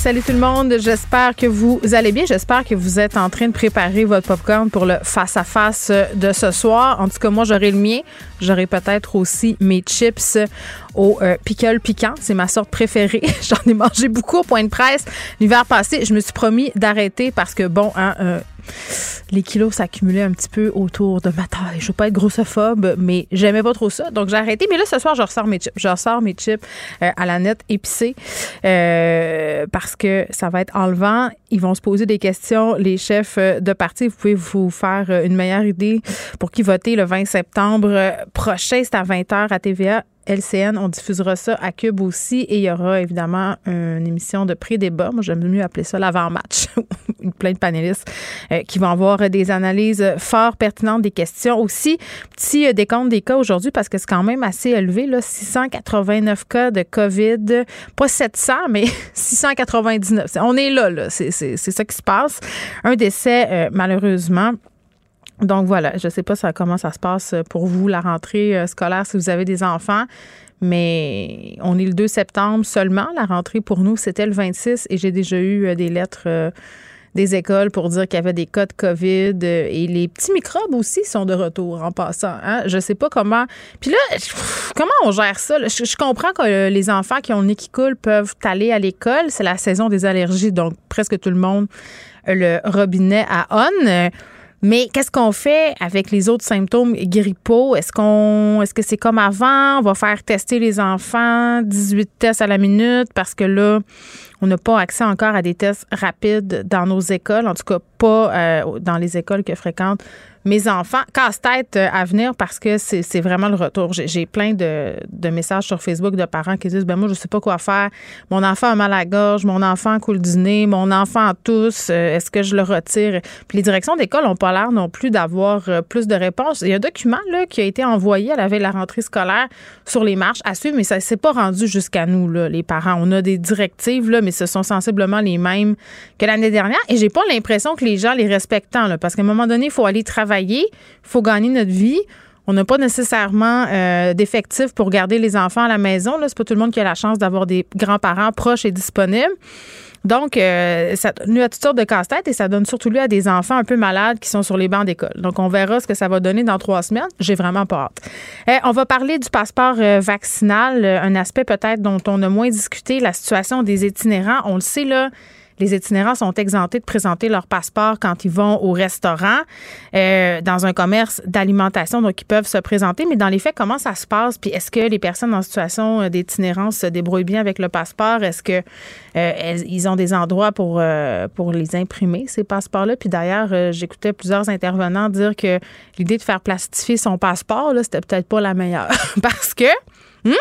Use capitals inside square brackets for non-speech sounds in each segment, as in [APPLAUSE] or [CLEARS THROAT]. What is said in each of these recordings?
Salut tout le monde, j'espère que vous allez bien. J'espère que vous êtes en train de préparer votre popcorn pour le face-à-face de ce soir. En tout cas, moi, j'aurai le mien. J'aurai peut-être aussi mes chips au euh, pickle piquant. C'est ma sorte préférée. [LAUGHS] J'en ai mangé beaucoup au point de presse l'hiver passé. Je me suis promis d'arrêter parce que, bon, hein, euh, les kilos s'accumulaient un petit peu autour de ma taille. Je veux pas être grossophobe, mais j'aimais pas trop ça. Donc, j'ai arrêté. Mais là, ce soir, je ressors mes chips. Je ressors mes chips euh, à la nette épicée euh, parce que ça va être enlevant. Ils vont se poser des questions, les chefs euh, de parti. Vous pouvez vous faire une meilleure idée pour qui voter le 20 septembre prochain. C'est à 20h à TVA LCN. On diffusera ça à Cube aussi. Et il y aura évidemment une émission de pré-débat. Moi, j'aime mieux appeler ça l'avant-match. [LAUGHS] Plein de panélistes euh, qui vont avoir des analyses fort pertinentes des questions. Aussi, petit euh, décompte des cas aujourd'hui parce que c'est quand même assez élevé. Là, 689 cas de COVID. Pas 700, mais [LAUGHS] 699. On est là, là. C'est ça qui se passe. Un décès, euh, malheureusement. Donc voilà, je ne sais pas comment ça se passe pour vous, la rentrée euh, scolaire, si vous avez des enfants, mais on est le 2 septembre seulement. La rentrée pour nous, c'était le 26 et j'ai déjà eu euh, des lettres euh, des écoles pour dire qu'il y avait des cas de COVID et les petits microbes aussi sont de retour en passant. Hein? Je sais pas comment. Puis là, comment on gère ça? Je, comprends que les enfants qui ont le nez qui peuvent aller à l'école. C'est la saison des allergies, donc presque tout le monde le robinet à on. Mais qu'est-ce qu'on fait avec les autres symptômes grippaux? Est-ce qu'on est-ce que c'est comme avant? On va faire tester les enfants 18 tests à la minute parce que là, on n'a pas accès encore à des tests rapides dans nos écoles, en tout cas pas euh, dans les écoles que fréquentent mes enfants. Casse-tête euh, à venir parce que c'est vraiment le retour. J'ai plein de, de, messages sur Facebook de parents qui disent ben moi je sais pas quoi faire. Mon enfant a mal à gorge, mon enfant coule du nez, mon enfant tous. Euh, est-ce que je le retire? Puis les directions d'école n'ont pas l'air non plus d'avoir plus de réponses. Il y a un document là qui a été envoyé à la veille de la rentrée scolaire sur les marches à suivre, mais ça s'est pas rendu jusqu'à nous là, les parents. On a des directives là, mais ce sont sensiblement les mêmes que l'année dernière. Et j'ai pas l'impression que les gens les respectent tant, parce qu'à un moment donné, il faut aller travailler, il faut gagner notre vie. On n'a pas nécessairement euh, d'effectifs pour garder les enfants à la maison. Ce n'est pas tout le monde qui a la chance d'avoir des grands-parents proches et disponibles. Donc, euh, ça donne lieu à toutes sortes de casse-têtes et ça donne surtout lieu à des enfants un peu malades qui sont sur les bancs d'école. Donc, on verra ce que ça va donner dans trois semaines. J'ai vraiment pas hâte. Euh, on va parler du passeport vaccinal, un aspect peut-être dont on a moins discuté, la situation des itinérants. On le sait, là, les itinérants sont exemptés de présenter leur passeport quand ils vont au restaurant, euh, dans un commerce d'alimentation, donc ils peuvent se présenter. Mais dans les faits, comment ça se passe? Puis est-ce que les personnes en situation euh, d'itinérance se débrouillent bien avec le passeport? Est-ce que euh, ils ont des endroits pour, pour les imprimer, ces passeports-là? Puis d'ailleurs, j'écoutais plusieurs intervenants dire que l'idée de faire plastifier son passeport, là, c'était peut-être pas la meilleure. [LAUGHS] Parce que... Hmm,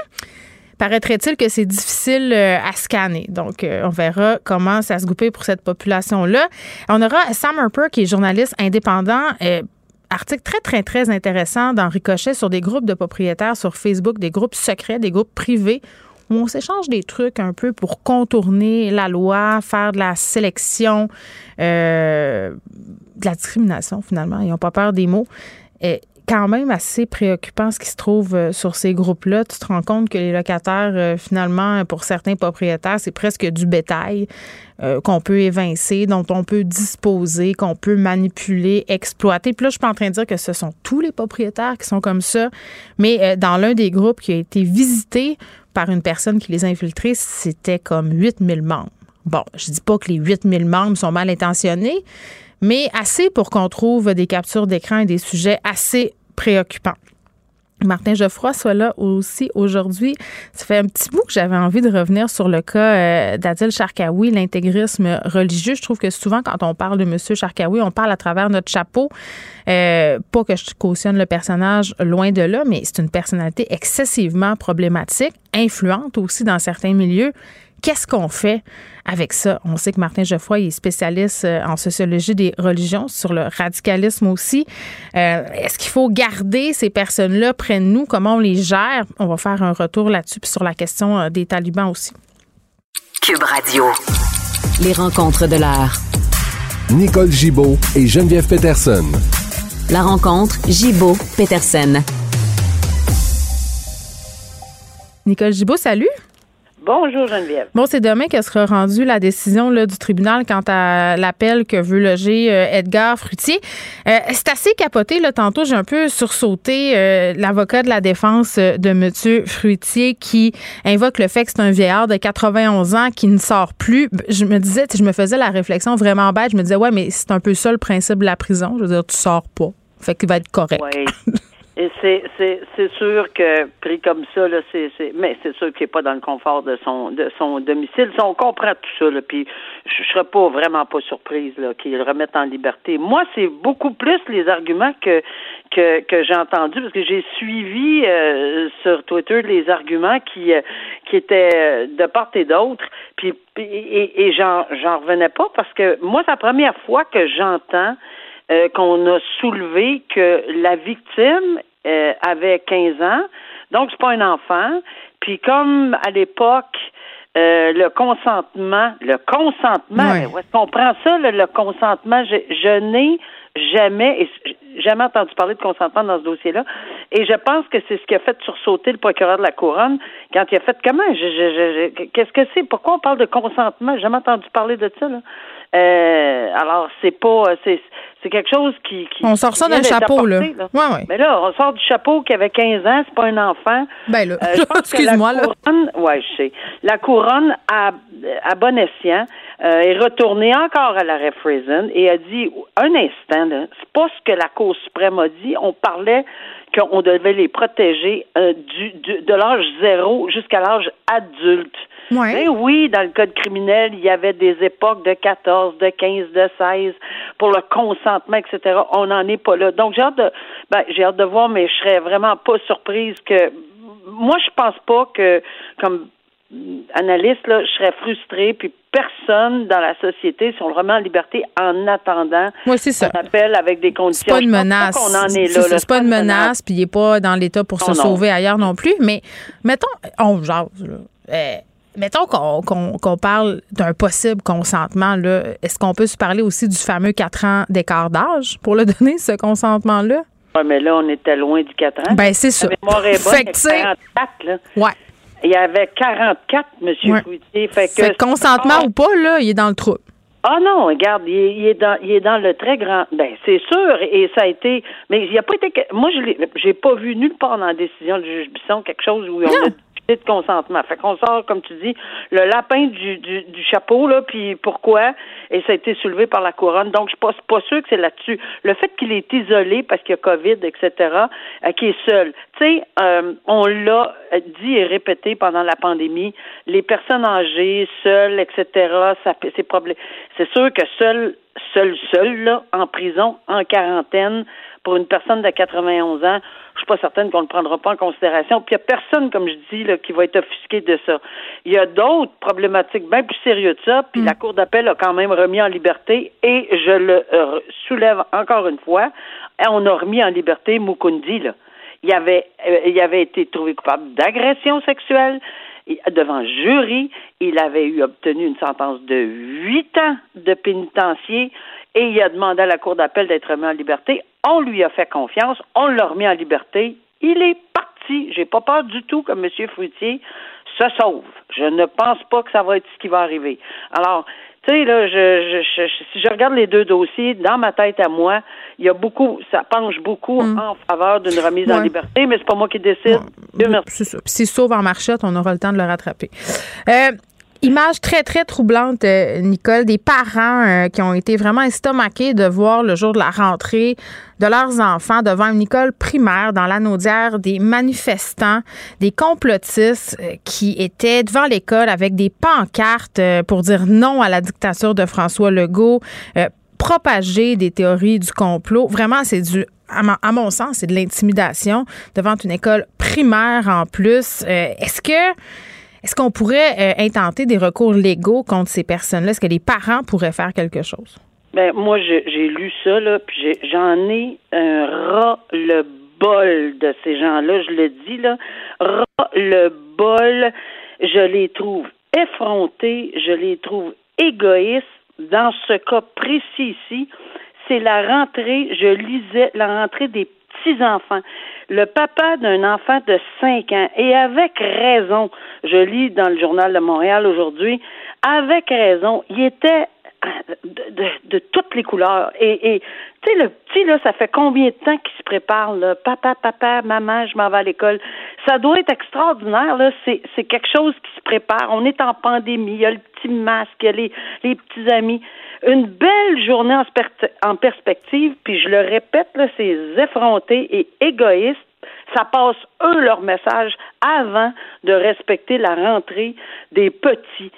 paraîtrait-il que c'est difficile euh, à scanner. Donc, euh, on verra comment ça se goupille pour cette population-là. On aura Sam Harper, qui est journaliste indépendant. Euh, article très, très, très intéressant dans Ricochet sur des groupes de propriétaires sur Facebook, des groupes secrets, des groupes privés où on s'échange des trucs un peu pour contourner la loi, faire de la sélection, de la discrimination finalement. Ils n'ont pas peur des mots. Et quand même assez préoccupant ce qui se trouve euh, sur ces groupes-là. Tu te rends compte que les locataires, euh, finalement, pour certains propriétaires, c'est presque du bétail euh, qu'on peut évincer, dont on peut disposer, qu'on peut manipuler, exploiter. Puis là, je suis pas en train de dire que ce sont tous les propriétaires qui sont comme ça, mais dans l'un des groupes qui a été visité par une personne qui les a infiltrés, c'était comme 8000 membres. Bon, je dis pas que les 8000 membres sont mal intentionnés, mais assez pour qu'on trouve des captures d'écran et des sujets assez préoccupants. Martin Geoffroy soit là aussi aujourd'hui. Ça fait un petit bout que j'avais envie de revenir sur le cas euh, d'Adil Sharkawi, l'intégrisme religieux. Je trouve que souvent, quand on parle de M. Sharkawi, on parle à travers notre chapeau. Euh, pas que je cautionne le personnage, loin de là, mais c'est une personnalité excessivement problématique, influente aussi dans certains milieux Qu'est-ce qu'on fait avec ça? On sait que Martin Geoffroy est spécialiste euh, en sociologie des religions, sur le radicalisme aussi. Euh, est-ce qu'il faut garder ces personnes-là près de nous? Comment on les gère? On va faire un retour là-dessus, puis sur la question euh, des talibans aussi. Cube Radio. Les rencontres de l'art. Nicole Gibaud et Geneviève Peterson. La rencontre Gibaud-Peterson. Nicole Gibaud, salut. Bonjour Geneviève. Bon, c'est demain que sera rendue la décision là, du tribunal quant à l'appel que veut loger euh, Edgar Frutier. Euh, c'est assez capoté. Là, tantôt, j'ai un peu sursauté euh, l'avocat de la défense de M. Fruitier qui invoque le fait que c'est un vieillard de 91 ans qui ne sort plus. Je me disais, je me faisais la réflexion vraiment bête. Je me disais, ouais, mais c'est un peu ça le principe de la prison. Je veux dire, tu sors pas. Fait qu'il va être correct. [LAUGHS] Et c'est, c'est, c'est sûr que pris comme ça, là, c'est, c'est mais c'est sûr qu'il n'est pas dans le confort de son de son domicile. on comprend tout ça, là, puis je, ne serais pas vraiment pas surprise là, qu'il le remette en liberté. Moi, c'est beaucoup plus les arguments que que, que j'ai entendus parce que j'ai suivi euh, sur Twitter les arguments qui euh, qui étaient de part et d'autre. Puis et, et j'en j'en revenais pas parce que moi, c'est la première fois que j'entends euh, qu'on a soulevé que la victime euh, avait 15 ans, donc c'est pas un enfant. Puis comme à l'époque, euh, le consentement, le consentement, où est-ce qu'on prend ça, le, consentement? Je, je n'ai jamais, jamais entendu parler de consentement dans ce dossier-là. Et je pense que c'est ce qui a fait sursauter le procureur de la couronne quand il a fait comment? Qu'est-ce que c'est? Pourquoi on parle de consentement? J'ai jamais entendu parler de ça. Là. Euh, alors, c'est pas. C'est, c'est quelque chose qui. qui on sort ça d'un chapeau, là. Ouais, ouais. Mais là, on sort du chapeau qui avait 15 ans, c'est pas un enfant. Ben là, euh, [LAUGHS] excuse-moi, là. Ouais, je sais. La couronne, à, à bon escient, euh, est retournée encore à l'arrêt Friesen et a dit un instant, là, c'est pas ce que la Cour suprême a dit. On parlait qu'on devait les protéger euh, du, du, de l'âge zéro jusqu'à l'âge adulte. Ouais. Ben oui, dans le code criminel, il y avait des époques de 14, de 15, de 16 pour le consentement, etc. On n'en est pas là. Donc j'ai hâte de ben, j'ai hâte de voir, mais je serais vraiment pas surprise que moi je pense pas que comme analyste, là, je serais frustrée, puis personne dans la société, si on le remet en liberté en attendant c'est ça. appelle avec des conditions. C'est pas une menace. C'est pas, une menace, puis il n'est pas dans l'État pour se sauver ailleurs non plus. Mais mettons, on jase, là. Euh, Mettons qu'on parle d'un possible consentement. Est-ce qu'on peut se parler aussi du fameux 4 ans d'écart d'âge pour le [LAUGHS] donner, ce consentement-là? Oui, mais là, on était loin du 4 ans. Ben, c'est ça. [LAUGHS] fait que, 44, là. Ouais. Il y avait 44, M. Ouais. Fait que, consentement ou pas, là, il est dans le trou. Ah non, regarde, il est, dans il est dans le très grand ben c'est sûr et ça a été mais il n'y a pas été moi je j'ai pas vu nulle part dans la décision du juge Bisson quelque chose où on a de consentement. Fait qu'on sort, comme tu dis, le lapin du, du, chapeau, là, puis pourquoi? Et ça a été soulevé par la couronne. Donc, je suis pas, sûre que c'est là-dessus. Le fait qu'il est isolé parce qu'il y a COVID, etc., euh, qu'il est seul. Tu sais, euh, on l'a dit et répété pendant la pandémie, les personnes âgées, seules, etc., c'est problème. C'est sûr que seul, seul, seul, là, en prison, en quarantaine, pour une personne de 91 ans, je suis pas certaine qu'on ne le prendra pas en considération. Puis il n'y a personne, comme je dis, là, qui va être offusqué de ça. Il y a d'autres problématiques bien plus sérieuses de ça, puis la Cour d'appel a quand même remis en liberté, et je le euh, soulève encore une fois, on a remis en liberté Mukundi, là. Il avait, euh, il avait été trouvé coupable d'agression sexuelle devant jury. Il avait eu obtenu une sentence de huit ans de pénitencier et il a demandé à la Cour d'appel d'être remis en liberté. On lui a fait confiance, on l'a remis en liberté. Il est parti. J'ai pas peur du tout que M. Fruitier se sauve. Je ne pense pas que ça va être ce qui va arriver. Alors, tu sais, là, je, je, je, si je regarde les deux dossiers, dans ma tête à moi, il y a beaucoup, ça penche beaucoup en faveur d'une remise en Ouais. liberté, mais c'est pas moi qui décide. Merci. C'est ça. S'il sauve en marchette, on aura le temps de le rattraper. Euh, Image très, très troublante, euh, Nicole, des parents euh, qui ont été vraiment estomaqués de voir le jour de la rentrée de leurs enfants devant une école primaire dans l'anaudière des manifestants, des complotistes euh, qui étaient devant l'école avec des pancartes pour dire non à la dictature de François Legault, propager des théories du complot. Vraiment, c'est du à mon, sens, c'est de l'intimidation devant une école primaire en plus. Est-ce que est-ce qu'on pourrait euh, intenter des recours légaux contre ces personnes-là? Est-ce que les parents pourraient faire quelque chose? Ben, moi, j'ai lu ça, là, puis j'en ai un ras-le-bol de ces gens-là, je le dis, là. Ras-le-bol, je les trouve effrontés, je les trouve égoïstes. Dans ce cas précis ici, c'est la rentrée, je lisais la rentrée des petits-enfants. Le papa d'un enfant de 5 ans, et avec raison, je lis dans le journal de Montréal aujourd'hui, avec raison, il était de, de, de toutes les couleurs. Et, et tu sais, le petit, là, ça fait combien de temps qu'il se prépare, là? Papa, papa, maman, je m'en vais à l'école. Ça doit être extraordinaire, là. C'est, c'est quelque chose qui se prépare. On est en pandémie. Il y a le petit masque, il y a les, les petits amis. Une belle journée en, perspective, puis je le répète, là, c'est effronté et égoïste. Ça passe, eux, leur message avant de respecter la rentrée des petits.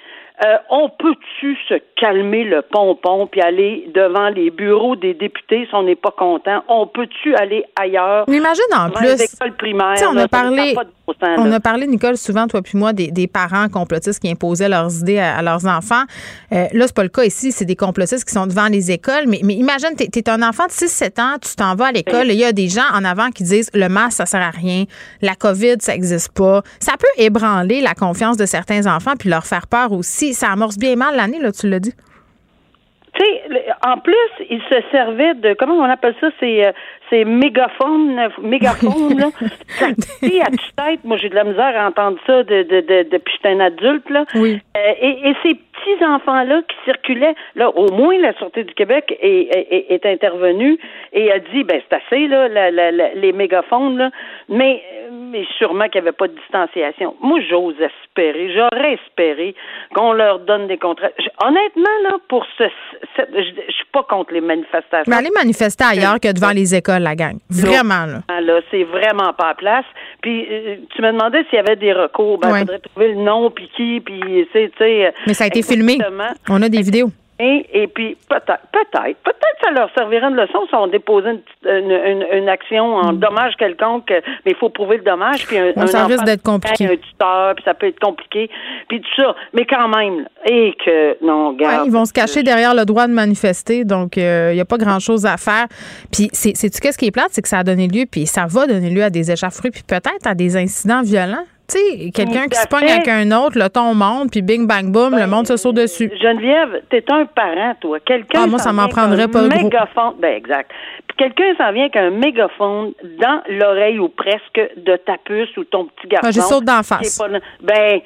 Euh, on peut-tu se calmer le pompon puis aller devant les bureaux des députés si on n'est pas content? On peut-tu aller ailleurs? Mais imagine en plus. les écoles primaires, Tu sais, on là, a parlé, bon sens, on a parlé, Nicole, souvent, toi puis moi, des, des parents complotistes qui imposaient leurs idées à, à leurs enfants. Euh, là, c'est pas le cas ici. C'est des complotistes qui sont devant les écoles. Mais, mais imagine, t'es es un enfant de 6-7 ans, tu t'en vas à l'école et il y a des gens en avant qui disent le masque, ça sert à rien. La COVID, ça existe pas. Ça peut ébranler la confiance de certains enfants puis leur faire peur aussi. Ça amorce bien mal l'année, là, tu l'as dit. Tu sais, en plus, il se servait de comment on appelle ça, c'est euh, c'est mégaphone, euh, mégaphone là. [LAUGHS] Ça à tue-tête. Moi, j'ai de la misère à entendre ça de, de, de, depuis que j'étais un adulte là. Oui. Euh, et, et ces petits enfants là qui circulaient, là, au moins la sûreté du Québec est, est, est intervenue et a dit, ben c'est assez là, la, la, la- les mégaphones là, mais mais sûrement qu'il n'y avait pas de distanciation. Moi, j'ose espérer, j'aurais espéré qu'on leur donne des contrats. Honnêtement, là, pour ce, ce- je, suis pas contre les manifestations. Mais allez manifester ailleurs que devant les écoles, la gang. Vraiment, là. Ah, là, c'est vraiment pas à place. Puis euh, tu me demandais s'il y avait des recours. Ben, il Ouais. faudrait trouver le nom, puis qui, puis tu sais, tu sais. Mais ça a été filmé. On a des vidéos. Et, et puis peut-être, peut-être, peut-être ça leur servirait de leçon si on déposait une, petite- une, une- une action en dommage quelconque, mais il faut prouver le dommage. Puis un, un ça risque d'être compliqué. Un tuteur, puis ça peut être compliqué, puis tout ça. Mais quand même, et que non, Ouais, garde. ils vont se cacher derrière le droit de manifester, donc il n'y a pas grand-chose à faire. Puis, c'est, sais-tu qu'est-ce qui est plate? C'est que ça a donné lieu, puis ça va donner lieu à des échauffourées, puis peut-être à des incidents violents. Tu sais, quelqu'un qui se pogne avec un autre, le ton monte, puis bing, bang, boom, le monde se saute dessus. Geneviève, t'es un parent, toi. Quelqu'un Ah, moi, ça m'en prendrait pas gros. mégaphone. Ben, exact. Puis quelqu'un s'en vient avec un mégaphone dans l'oreille ou presque de ta puce ou ton petit garçon. Ah, j'y saute d'en face. pas- ben,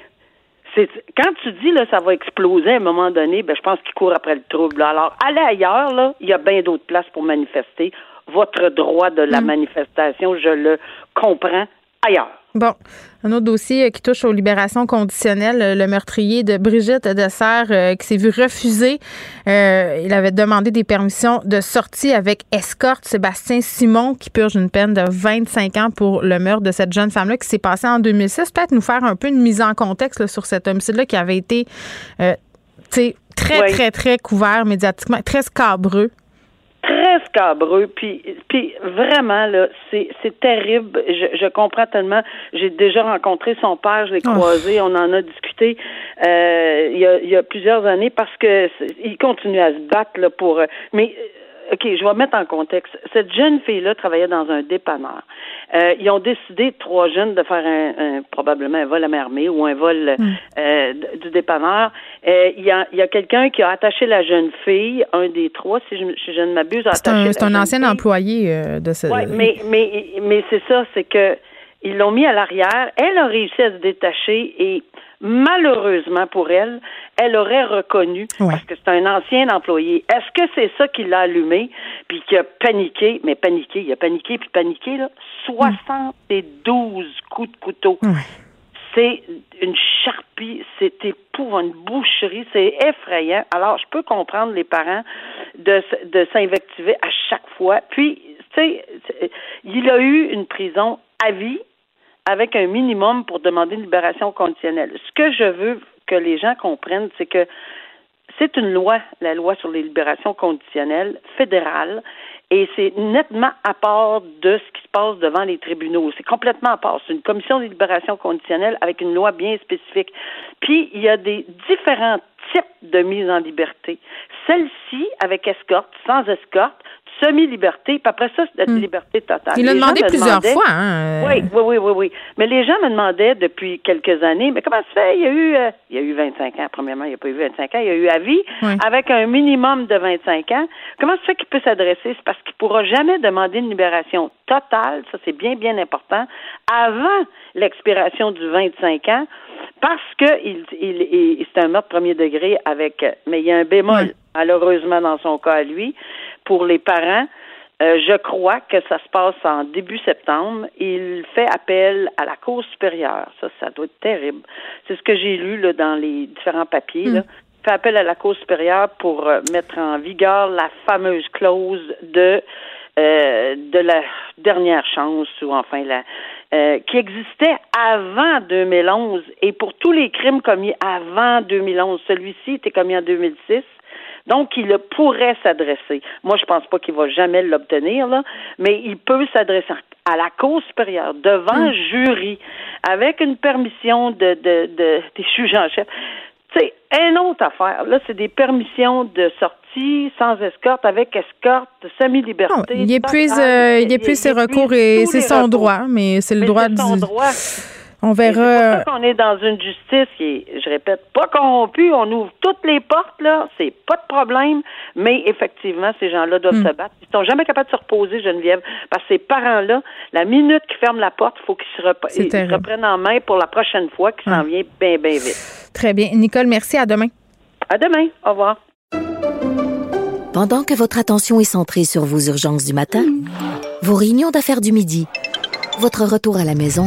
c'est quand tu dis là ça va exploser à un moment donné, ben je pense qu'il court après le trouble. Alors allez ailleurs là, il y a bien d'autres places pour manifester. Votre droit de Mm. la manifestation, je le comprends ailleurs. Bon, un autre dossier euh, qui touche aux libérations conditionnelles, euh, le meurtrier de Brigitte Dessert euh, qui s'est vu refuser. Euh, il avait demandé des permissions de sortie avec escorte. Sébastien Simon qui purge une peine de 25 ans pour le meurtre de cette jeune femme-là qui s'est passé en 2006. Peut-être nous faire un peu une mise en contexte là, sur cet homicide-là qui avait été euh, très, Oui. très, très couvert médiatiquement, très scabreux. Très scabreux, puis, puis vraiment, là, c'est, c'est terrible. Je, je comprends tellement. J'ai déjà rencontré son père, je l'ai Oh. croisé, on en a discuté euh, il, y a, il y a plusieurs années parce que il continue à se battre là, pour. euh, mais OK, je vais mettre en contexte. Cette jeune fille-là travaillait dans un dépanneur. Euh, ils ont décidé, trois jeunes, de faire un, probablement un vol à main armée ou un vol hmm. euh, du dépanneur. Euh, il y a, y a quelqu'un qui a attaché la jeune fille, un des trois, si je, si je ne m'abuse, C'est un, c'est un ancien employé de ce... Oui, mais, mais, mais c'est ça, c'est que ils l'ont mis à l'arrière. Elle a réussi à se détacher et malheureusement pour elle, elle aurait reconnu parce que c'est un ancien employé. Est-ce que c'est ça qui l'a allumé puis qui a paniqué, mais paniqué, il a paniqué puis paniqué là, 72 coups de couteau. C'est une charpie, c'était pour une boucherie, c'est effrayant. Alors, je peux comprendre les parents de, de s'invectiver à chaque fois. Puis, tu sais, il a eu une prison à vie avec un minimum pour demander une libération conditionnelle. Ce que je veux que les gens comprennent, c'est que c'est une loi, la loi sur les libérations conditionnelles fédérale, et c'est nettement à part de ce qui se passe devant les tribunaux. C'est complètement à part. C'est une commission de libération conditionnelle avec une loi bien spécifique. Puis, il y a des différents types de mise en liberté. Celle-ci, avec escorte, sans escorte, semi-liberté, puis après ça, c'est la hmm. liberté totale. Il l'a demandé plusieurs fois. Hein, euh. oui, oui, oui, oui, Mais les gens me demandaient depuis quelques années, mais comment ça fait? Il y a eu, euh, il y a eu 25 ans. Premièrement, il n'y a pas eu 25 ans. Il y a eu à vie, avec un minimum de 25 ans. Comment ça fait qu'il peut s'adresser? C'est parce qu'il ne pourra jamais demander une libération totale, ça c'est bien, bien important, avant l'expiration du 25 ans, parce que il, il, c'est un meurtre premier degré avec, mais il y a un bémol, malheureusement, dans son cas à lui pour les parents. Euh, je crois que ça se passe en début septembre. Il fait appel à la Cour supérieure. Ça, ça doit être terrible. C'est ce que j'ai lu là, dans les différents papiers. Là. Hmm. Il fait appel à la Cour supérieure pour euh, mettre en vigueur la fameuse clause de euh, de la dernière chance ou enfin la qui existait avant 2011 et pour tous les crimes commis avant 2011, celui-ci était commis en 2006 donc, il pourrait s'adresser. Moi, je pense pas qu'il va jamais l'obtenir, là, mais il peut s'adresser à la Cour supérieure, devant un hmm. jury, avec une permission de, de, de des [LAUGHS] juges en chef. C'est une autre affaire. Là, c'est des permissions de sortie sans escorte, avec escorte, semi-liberté. il épuise, euh, il épuise ses recours et c'est son droit, mais c'est le droit du... droit. On verra. C'est pour ça qu'on est dans une justice qui est, je répète, pas corrompue. On ouvre toutes les portes, là. C'est pas de problème. Mais effectivement, ces gens-là doivent hmm. se battre. Ils sont jamais capables de se reposer, Geneviève. Parce que ces parents-là, la minute qu'ils ferment la porte, il faut qu'ils se, reprennent en main pour la prochaine fois, qui s'en vient bien, bien vite. Très bien. Nicole, merci. À demain. À demain. Au revoir. Pendant que votre attention est centrée sur vos urgences du matin, vos réunions d'affaires du midi, votre retour à la maison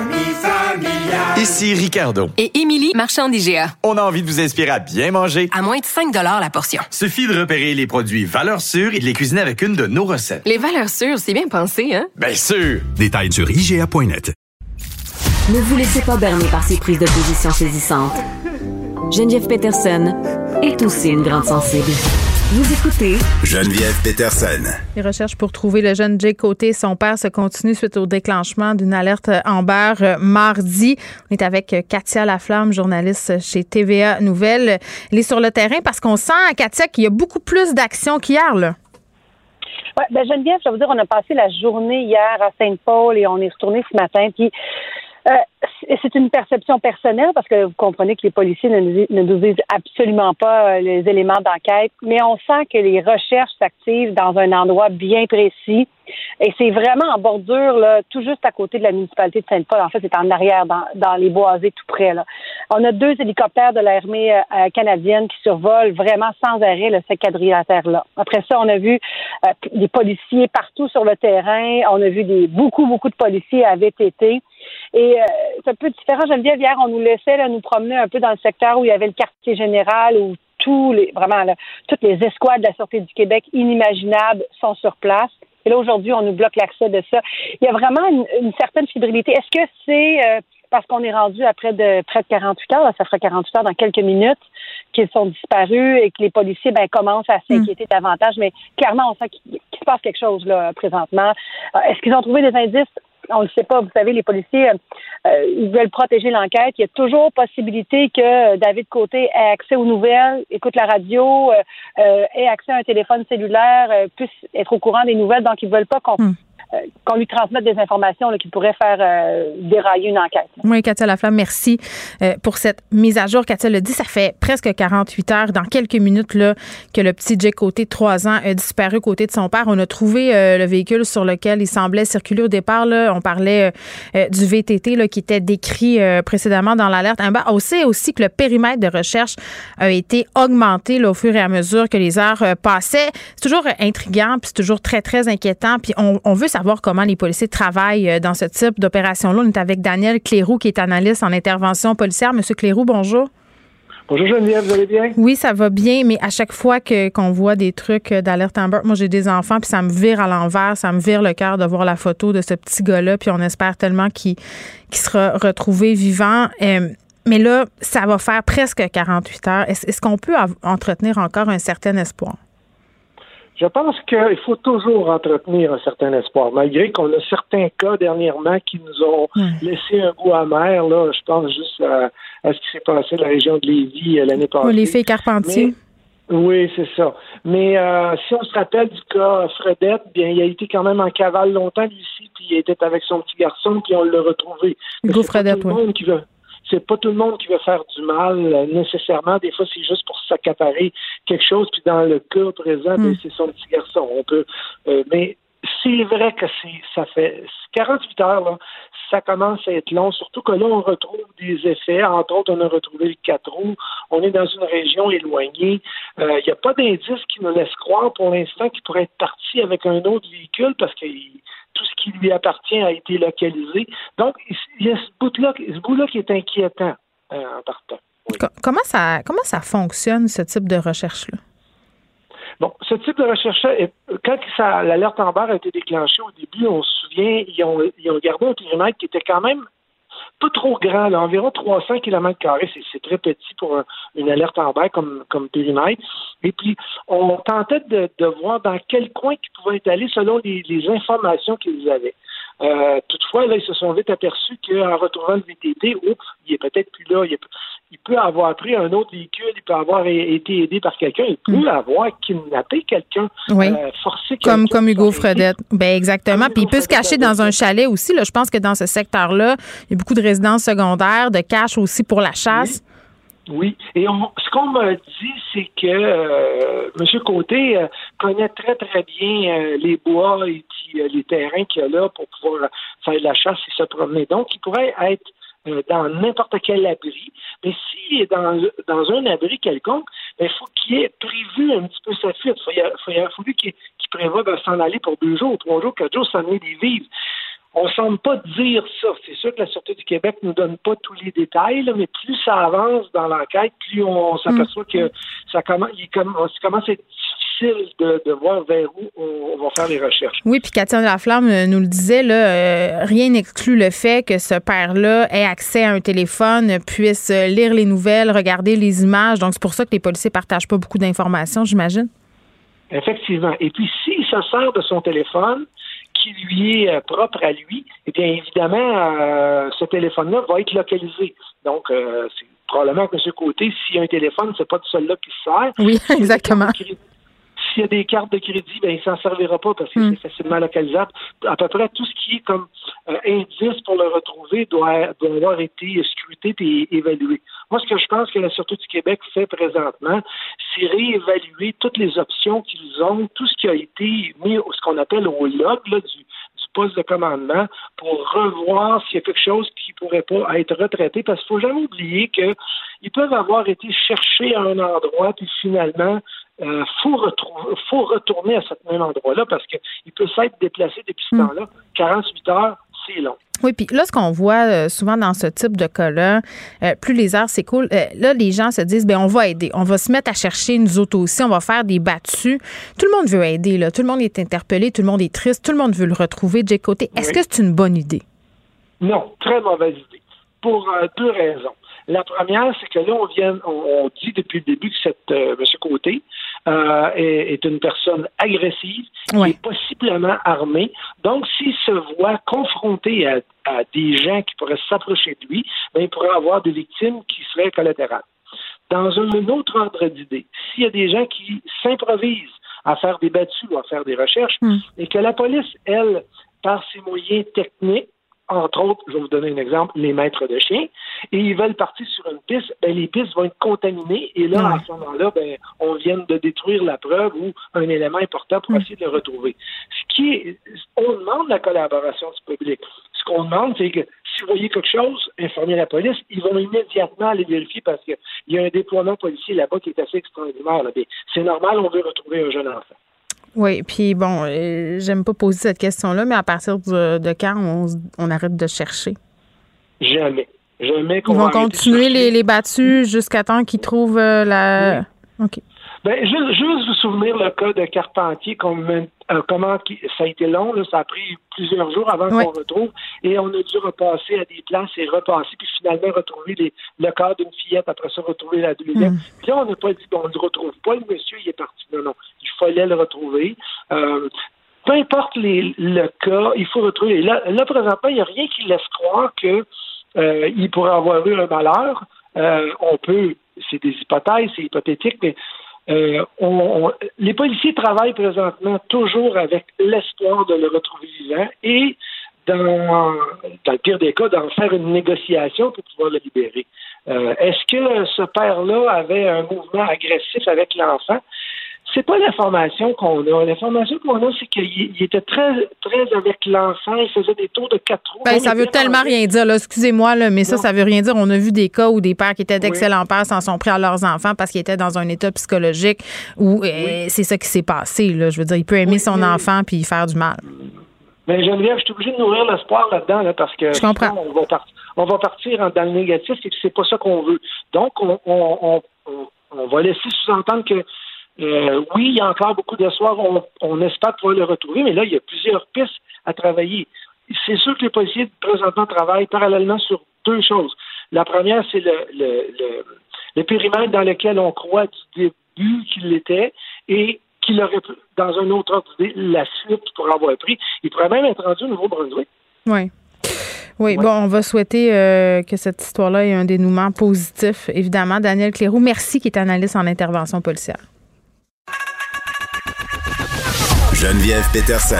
Ici Ricardo. Et Émilie, marchand d'IGA. On a envie de vous inspirer à bien manger. À moins de 5 la portion. Suffit de repérer les produits valeurs sûres et de les cuisiner avec une de nos recettes. Les valeurs sûres, c'est bien pensé, hein? Bien sûr! Détails sur IGA.net. Ne vous laissez pas berner par ces prises de position saisissantes. Geneviève Peterson est aussi une grande sensible. Vous écoutez Geneviève Peterson. Les recherches pour trouver le jeune Jay Côté, son père, se continuent suite au déclenchement d'une alerte Amber euh, mardi. On est avec Katia Laflamme, journaliste chez TVA Nouvelles. Elle est sur le terrain parce qu'on sent, Katia, qu'il y a beaucoup plus d'action qu'hier. Là. Ouais, ben Geneviève, je vais vous dire, on a passé la journée hier à Saint-Paul et on est retourné ce matin. Puis euh, c'est une perception personnelle parce que vous comprenez que les policiers ne nous, disent absolument pas euh, les éléments d'enquête, mais on sent que les recherches s'activent dans un endroit bien précis. Et c'est vraiment en bordure, là, tout juste à côté de la municipalité de Sainte-Paul. En fait, c'est en arrière, dans, dans les boisés tout près. Là. On a deux hélicoptères de l'armée euh, canadienne qui survolent vraiment sans arrêt le ce quadrilatère-là. Après ça, on a vu euh, des policiers partout sur le terrain. On a vu des beaucoup, beaucoup de policiers à VTT. Et euh, c'est un peu différent. Geneviève, hier, on nous laissait là, nous promener un peu dans le secteur où il y avait le quartier général, où tous les, vraiment, là, toutes les escouades de la Sûreté du Québec inimaginables sont sur place. Et là, aujourd'hui, on nous bloque l'accès de ça. Il y a vraiment une, une certaine fébrilité. Est-ce que c'est euh, parce qu'on est rendu après de près de 48 heures, là, ça fera 48 heures dans quelques minutes, qu'ils sont disparus et que les policiers ben, commencent à s'inquiéter davantage. Mais clairement, on sent qu'il qu'il se passe quelque chose là présentement. Euh, Est-ce qu'ils ont trouvé des indices? On ne sait pas. Vous savez, les policiers, euh, ils veulent protéger l'enquête. Il y a toujours possibilité que David Côté ait accès aux nouvelles, écoute la radio, euh, euh, ait accès à un téléphone cellulaire, euh, puisse être au courant des nouvelles. Donc, ils veulent pas qu'on euh, qu'on lui transmette des informations là, qui pourraient faire euh, dérailler une enquête. Oui, Katia Laflamme, merci euh, pour cette mise à jour. Katia le dit, ça fait presque 48 heures, dans quelques minutes, là, que le petit Jake Côté de 3 ans a disparu côté de son père. On a trouvé euh, le véhicule sur lequel il semblait circuler au départ. Là. On parlait euh, du VTT là, qui était décrit euh, précédemment dans l'alerte. On sait aussi que le périmètre de recherche a été augmenté là, au fur et à mesure que les heures euh, passaient. C'est toujours euh, intriguant, puis c'est toujours très, très inquiétant. Puis on, on veut savoir comment les policiers travaillent euh, dans ce type d'opération-là. On est avec Daniel Cléroux, qui est analyste en intervention policière. Monsieur Cléroux, bonjour. Bonjour Geneviève, vous allez bien? Oui, ça va bien, mais à chaque fois que qu'on voit des trucs d'alerte Amber, moi j'ai des enfants, puis ça me vire à l'envers, ça me vire le cœur de voir la photo de ce petit gars-là, puis on espère tellement qu'il sera retrouvé vivant. Euh, mais là, ça va faire presque 48 heures. Est-ce qu'on peut entretenir encore un certain espoir? Je pense qu'il faut toujours entretenir un certain espoir, malgré qu'on a certains cas dernièrement qui nous ont laissé un goût amer. Là, je pense juste à, à ce qui s'est passé dans la région de Lévis euh, l'année passée. Oh, les filles Carpentier. Mais- oui, c'est ça. Mais euh, si on se rappelle du cas Fredette, bien, il a été quand même en cavale longtemps, aussi, puis il était avec son petit garçon, puis on l'a retrouvé. Hugo Fredette, tout le oui. monde qui veut- c'est pas tout le monde qui veut faire du mal euh, nécessairement. Des fois, c'est juste pour s'accaparer quelque chose. Puis dans le cas présent, ben, Mm. c'est son petit garçon. On peut, euh, mais c'est vrai que c'est, ça fait 48 heures. Là, ça commence à être long. Surtout que là, on retrouve des effets. Entre autres, on a retrouvé le 4 roues. On est dans une région éloignée. Euh, Il n'y a pas d'indice qui nous laisse croire pour l'instant qu'il pourrait être parti avec un autre véhicule parce que il- tout ce qui lui appartient a été localisé. Donc, il y a ce bout-là, qui est inquiétant euh, en partant. Co- Comment ça, comment ça fonctionne, ce type de recherche-là? Bon, ce type de recherche-là, quand l'alerte en barre a été déclenchée au début, on se souvient, ils ont, ils ont gardé un périmètre qui était quand même pas trop grand, là, environ 300 km c'est c'est très petit pour un- une alerte en barre comme, comme périmètre. Et puis, on tentait de, de voir dans quel coin ils pouvaient être allés selon les, les informations qu'ils avaient. Euh, toutefois, là, ils se sont vite aperçus qu'en retrouvant le VTT, oups, il est peut-être plus là. Il, est- il peut avoir pris un autre véhicule, il peut avoir été aidé par quelqu'un, il peut avoir kidnappé quelqu'un, Oui. euh, forcé Comme, quelqu'un comme Hugo. Fredette. Ben exactement. Puis il peut se cacher dans un chalet aussi. Là. Je pense que dans ce secteur-là, il y a beaucoup de résidences secondaires, de caches aussi pour la chasse. Oui, et on- ce qu'on m'a dit, c'est que euh, M. Côté euh, connaît très, très bien euh, les bois et puis euh, les terrains qu'il y a là pour pouvoir faire de la chasse et se promener. Donc, il pourrait être euh, dans n'importe quel abri. Mais s'il est dans, dans un abri quelconque, ben, il faut qu'il ait prévu un petit peu sa fuite. Il faut, il faut, qu'il prévoit de s'en aller pour deux jours, trois jours, quatre jours, s'amener des vivres. On ne semble pas dire ça. C'est sûr que la Sûreté du Québec ne nous donne pas tous les détails, là, mais plus ça avance dans l'enquête, plus on s'aperçoit que ça commence, il commence, à être difficile de, de voir vers où on, va faire les recherches. Oui, puis Katia Laflamme euh, nous le disait, là, euh, rien n'exclut le fait que ce père-là ait accès à un téléphone, puisse euh, lire les nouvelles, regarder les images. Donc, c'est pour ça que les policiers partagent pas beaucoup d'informations, j'imagine. Effectivement. Et puis, s'il se sert de son téléphone, qui lui est euh, propre à lui, eh bien, évidemment, euh, ce téléphone-là va être localisé. Donc, euh, c'est probablement que M. Côté, s'il y a un téléphone, c'est pas de celui-là qui se sert. Oui, [LAUGHS] exactement. S'il y a des cartes de crédit, ben, il s'en servira pas parce que Hmm. c'est facilement localisable. À peu près tout ce qui est comme euh, indice pour le retrouver doit, doit avoir été scruté et évalué. Moi, ce que je pense que la Sûreté du Québec fait présentement, c'est réévaluer toutes les options qu'ils ont, tout ce qui a été mis, ce qu'on appelle au log là, du, poste de commandement, pour revoir s'il y a quelque chose qui pourrait pas être retraité, parce qu'il faut jamais oublier qu'ils peuvent avoir été cherchés à un endroit, puis finalement, euh, faut, retrouver, faut retourner à ce même endroit-là parce qu'il peut s'être déplacé depuis ce temps-là. 48 heures, c'est long. Oui, puis là, ce qu'on voit euh, souvent dans ce type de cas-là, euh, plus les heures s'écoulent, euh, là, les gens se disent, ben on va aider, on va se mettre à chercher nous autres aussi, on va faire des battues. Tout le monde veut aider, là. Tout le monde est interpellé, tout le monde est triste, tout le monde veut le retrouver. Jay Côté, est-ce que c'est une bonne idée? Non, très mauvaise idée. Pour deux raisons. La première, c'est que là, on vient, on, dit depuis le début que cette euh, M. Côté euh, est, est, une personne agressive, possiblement armée. Donc, s'il se voit confronté à, à des gens qui pourraient s'approcher de lui, ben, il pourrait avoir des victimes qui seraient collatérales. Dans un autre ordre d'idée, s'il y a des gens qui s'improvisent à faire des battues ou à faire des recherches, et que la police, elle, par ses moyens techniques, entre autres, je vais vous donner un exemple, les maîtres de chiens, et ils veulent partir sur une piste, ben, les pistes vont être contaminées, et là, à ce moment-là, ben, on vient de détruire la preuve ou un élément important pour essayer de le retrouver. Ce qui est, on demande la collaboration du public. Ce qu'on demande, c'est que si vous voyez quelque chose, informez la police, ils vont immédiatement aller vérifier parce qu'il y a un déploiement policier là-bas qui est assez extraordinaire. C'est normal, on veut retrouver un jeune enfant. Oui, puis bon, euh, j'aime pas poser cette question-là, mais à partir de, de quand on, on, arrête de chercher? Jamais. Jamais Ils vont continuer les, les, battus jusqu'à temps qu'ils trouvent euh, la. Oui. OK. Ben, juste, juste vous souvenir le cas de Carpentier, comme, euh, comment ça a été long, là, ça a pris plusieurs jours avant Oui. qu'on retrouve, et on a dû repasser à des places et repasser, puis finalement retrouver les, le corps d'une fillette, après ça retrouver la deuxième. Mm. Puis là, on n'a pas dit, bon, on ne le retrouve pas, le monsieur, il est parti. Non, non, il fallait le retrouver. Euh, peu importe les, le cas, il faut retrouver. Et Là, là présentement, il n'y a rien qui laisse croire que euh, il pourrait avoir eu un malheur. Euh, on peut, c'est des hypothèses, c'est hypothétique, mais euh, les policiers travaillent présentement toujours avec l'espoir de le retrouver vivant et dans, dans le pire des cas, d'en faire une négociation pour pouvoir le libérer. Euh, Est-ce que ce père-là avait un mouvement agressif avec l'enfant? C'est pas l'information qu'on a. L'information qu'on a, c'est qu'il il était très, très avec l'enfant. Il faisait des tours de quatre roues. Ben, ça veut tellement rien dire. là. Excusez-moi, là, mais ça, ça veut rien dire. On a vu des cas où des pères qui étaient d'excellents pères s'en sont pris à leurs enfants parce qu'ils étaient dans un état psychologique où euh, c'est ça qui s'est passé. Là. Je veux dire, il peut aimer son enfant puis faire du mal. Mais Geneviève, je suis obligé de nourrir l'espoir là-dedans, là, parce que Je comprends. sinon, on va, partir, on va partir dans le négatif et c'est pas ça qu'on veut. Donc, on, on, on, on- on va laisser sous-entendre que euh, oui, il y a encore beaucoup d'espoir, on, on espère pouvoir le retrouver, mais là, il y a plusieurs pistes à travailler. C'est sûr que les policiers présentement travaillent parallèlement sur deux choses. La première, c'est le, le, le, le périmètre dans lequel on croit du début qu'il était et qu'il aurait, pu- dans un autre ordre d'idée, la suite pourrait avoir pris. Il pourrait même être rendu au Nouveau-Brunswick. Oui. Oui, bon, on va souhaiter euh, que cette histoire-là ait un dénouement positif, évidemment. Daniel Cléroux, merci, qui est analyste en intervention policière. Geneviève Peterson.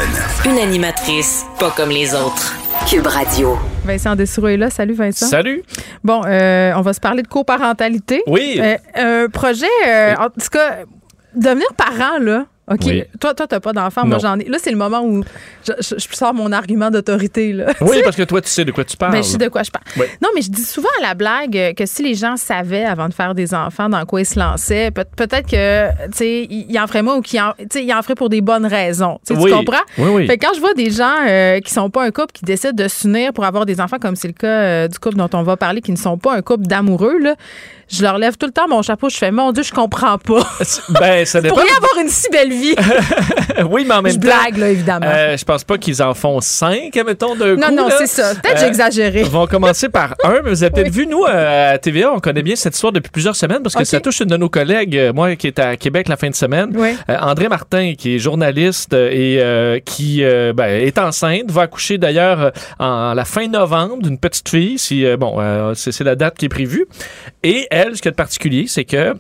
Une animatrice pas comme les autres. Cube Radio. Vincent Dessureau est là. Salut, Vincent. Salut. Bon, euh, on va se parler de coparentalité. Oui. Euh, un projet, euh, en tout cas, devenir parent, là. OK. Oui. Toi, toi, t'as pas d'enfant. Moi, j'en ai. Là, c'est le moment où je, je- je sors mon argument d'autorité, là. [LAUGHS] Oui, parce que toi, tu sais de quoi tu parles. Ben, je sais de quoi je parle. Oui. Non, mais je dis souvent à la blague que si les gens savaient avant de faire des enfants dans quoi ils se lançaient, peut- peut-être que, tu sais, ils ils en feraient moins ou qu'ils en, tu sais, ils en feraient pour des bonnes raisons. Oui. Tu comprends? Oui, oui. Fait que quand je vois des gens euh, qui sont pas un couple, qui décident de s'unir pour avoir des enfants, comme c'est le cas euh, du couple dont on va parler, qui ne sont pas un couple d'amoureux, là, je leur lève tout le temps mon chapeau. Je fais, mon Dieu, je comprends pas. [LAUGHS] Ben, ça dépend. pourriez avoir une si belle vie. [LAUGHS] oui, mais en même Je temps. blague, là, évidemment. euh, je pense pas qu'ils en font cinq, mettons, d'un coup. non, non, c'est ça. Peut-être que Euh, j'ai exagéré. On va commencer par un, mais vous avez peut-être vu, nous, euh, à TVA, on connaît bien cette histoire depuis plusieurs semaines parce que ça touche une de nos collègues, euh, moi qui est à Québec la fin de semaine. Oui. Euh, André Martin, qui est journaliste et qui ben, est enceinte, va accoucher d'ailleurs en la fin novembre d'une petite fille. Si, bon, c'est c'est la date qui est prévue. Et elle, ce qu'il y de particulier, c'est que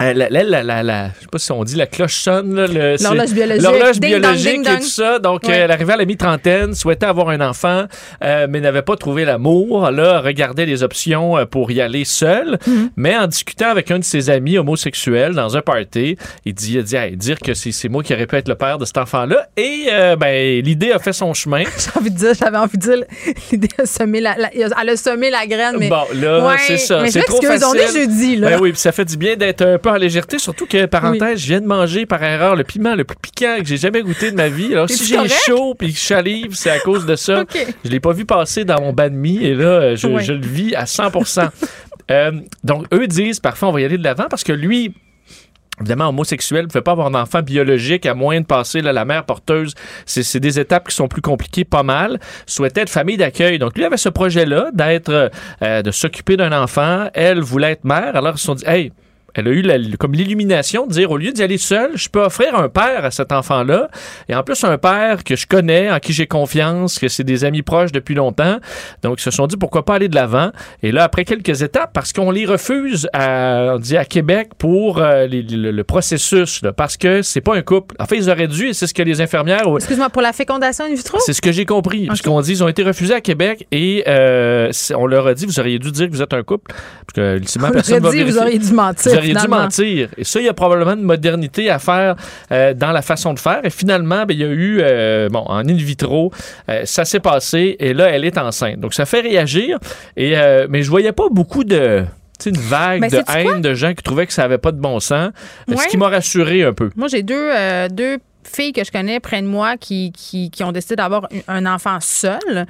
la, la, la, la, la- je sais pas si on dit la cloche sonne. L'horloge biologique. L'horloge biologique et tout ça. Donc, Ouais. euh, elle arrivait à la mi-trentaine, souhaitait avoir un enfant, euh, mais n'avait pas trouvé l'amour. Là, regardait les options euh, pour y aller seule. Mm-hmm. Mais en discutant avec un de ses amis homosexuels dans un party, il dit, il dit Hey, dire que c'est moi qui aurais pu être le père de cet enfant-là. Et euh, ben, l'idée a fait son chemin. [LAUGHS] J'ai envie de dire, j'avais envie de dire, l'idée a semé la, la- elle a semé la graine, mais. Bon, là, Ouais, c'est ça. C'est trop facile. on est jeudi, là. Ben oui, puis ça fait du bien d'être un peu en légèreté, surtout que, parenthèse, je viens de manger par erreur le piment le plus piquant que j'ai jamais goûté de ma vie. Alors, si j'ai chaud puis que je salive, c'est à cause de ça. OK. Je l'ai pas vu passer dans mon banh mi et là, euh, je, le vis à 100% [LAUGHS] Euh, Donc, eux disent, parfois, on va y aller de l'avant parce que lui, Évidemment, homosexuel ne peut pas avoir d'enfant biologique à moins de passer là, la mère porteuse. C'est c'est des étapes qui sont plus compliquées, pas mal. Souhaitait être famille d'accueil. Donc, lui avait ce projet-là d'être, euh, de s'occuper d'un enfant. Elle voulait être mère. Alors, ils se sont dit, hey, elle a eu la- comme l'illumination de dire au lieu d'y aller seule, je peux offrir un père à cet enfant-là. Et en plus, un père que je connais, en qui j'ai confiance, que c'est des amis proches depuis longtemps. Donc, ils se sont dit pourquoi pas aller de l'avant? Et là, après quelques étapes, parce qu'on les refuse à, on dit à Québec pour euh, les- le, le processus, là, parce que c'est pas un couple. En fait, ils auraient dû, et c'est ce que les infirmières. Excuse-moi, pour la fécondation in vitro? C'est ce que j'ai compris. Parce qu'on dit, ils ont été refusés à Québec et euh, on leur a dit, vous auriez dû dire que vous êtes un couple. Parce que, ultimement, On personne leur va a dit, vous auriez dû mentir, auriez dû mentir? Et ça, il y a probablement une modernité à faire euh, dans la façon de faire. Et finalement, ben, il y a eu, euh, bon, en in vitro, euh, ça s'est passé et là, elle est enceinte. Donc, ça fait réagir. Et, mais je voyais pas beaucoup de... une vague Ben, de haine de gens qui trouvaient que ça avait pas de bon sens. Ouais. Ce qui m'a rassuré un peu. Moi, j'ai deux, euh, deux filles que je connais près de moi qui, ont décidé d'avoir un enfant seul.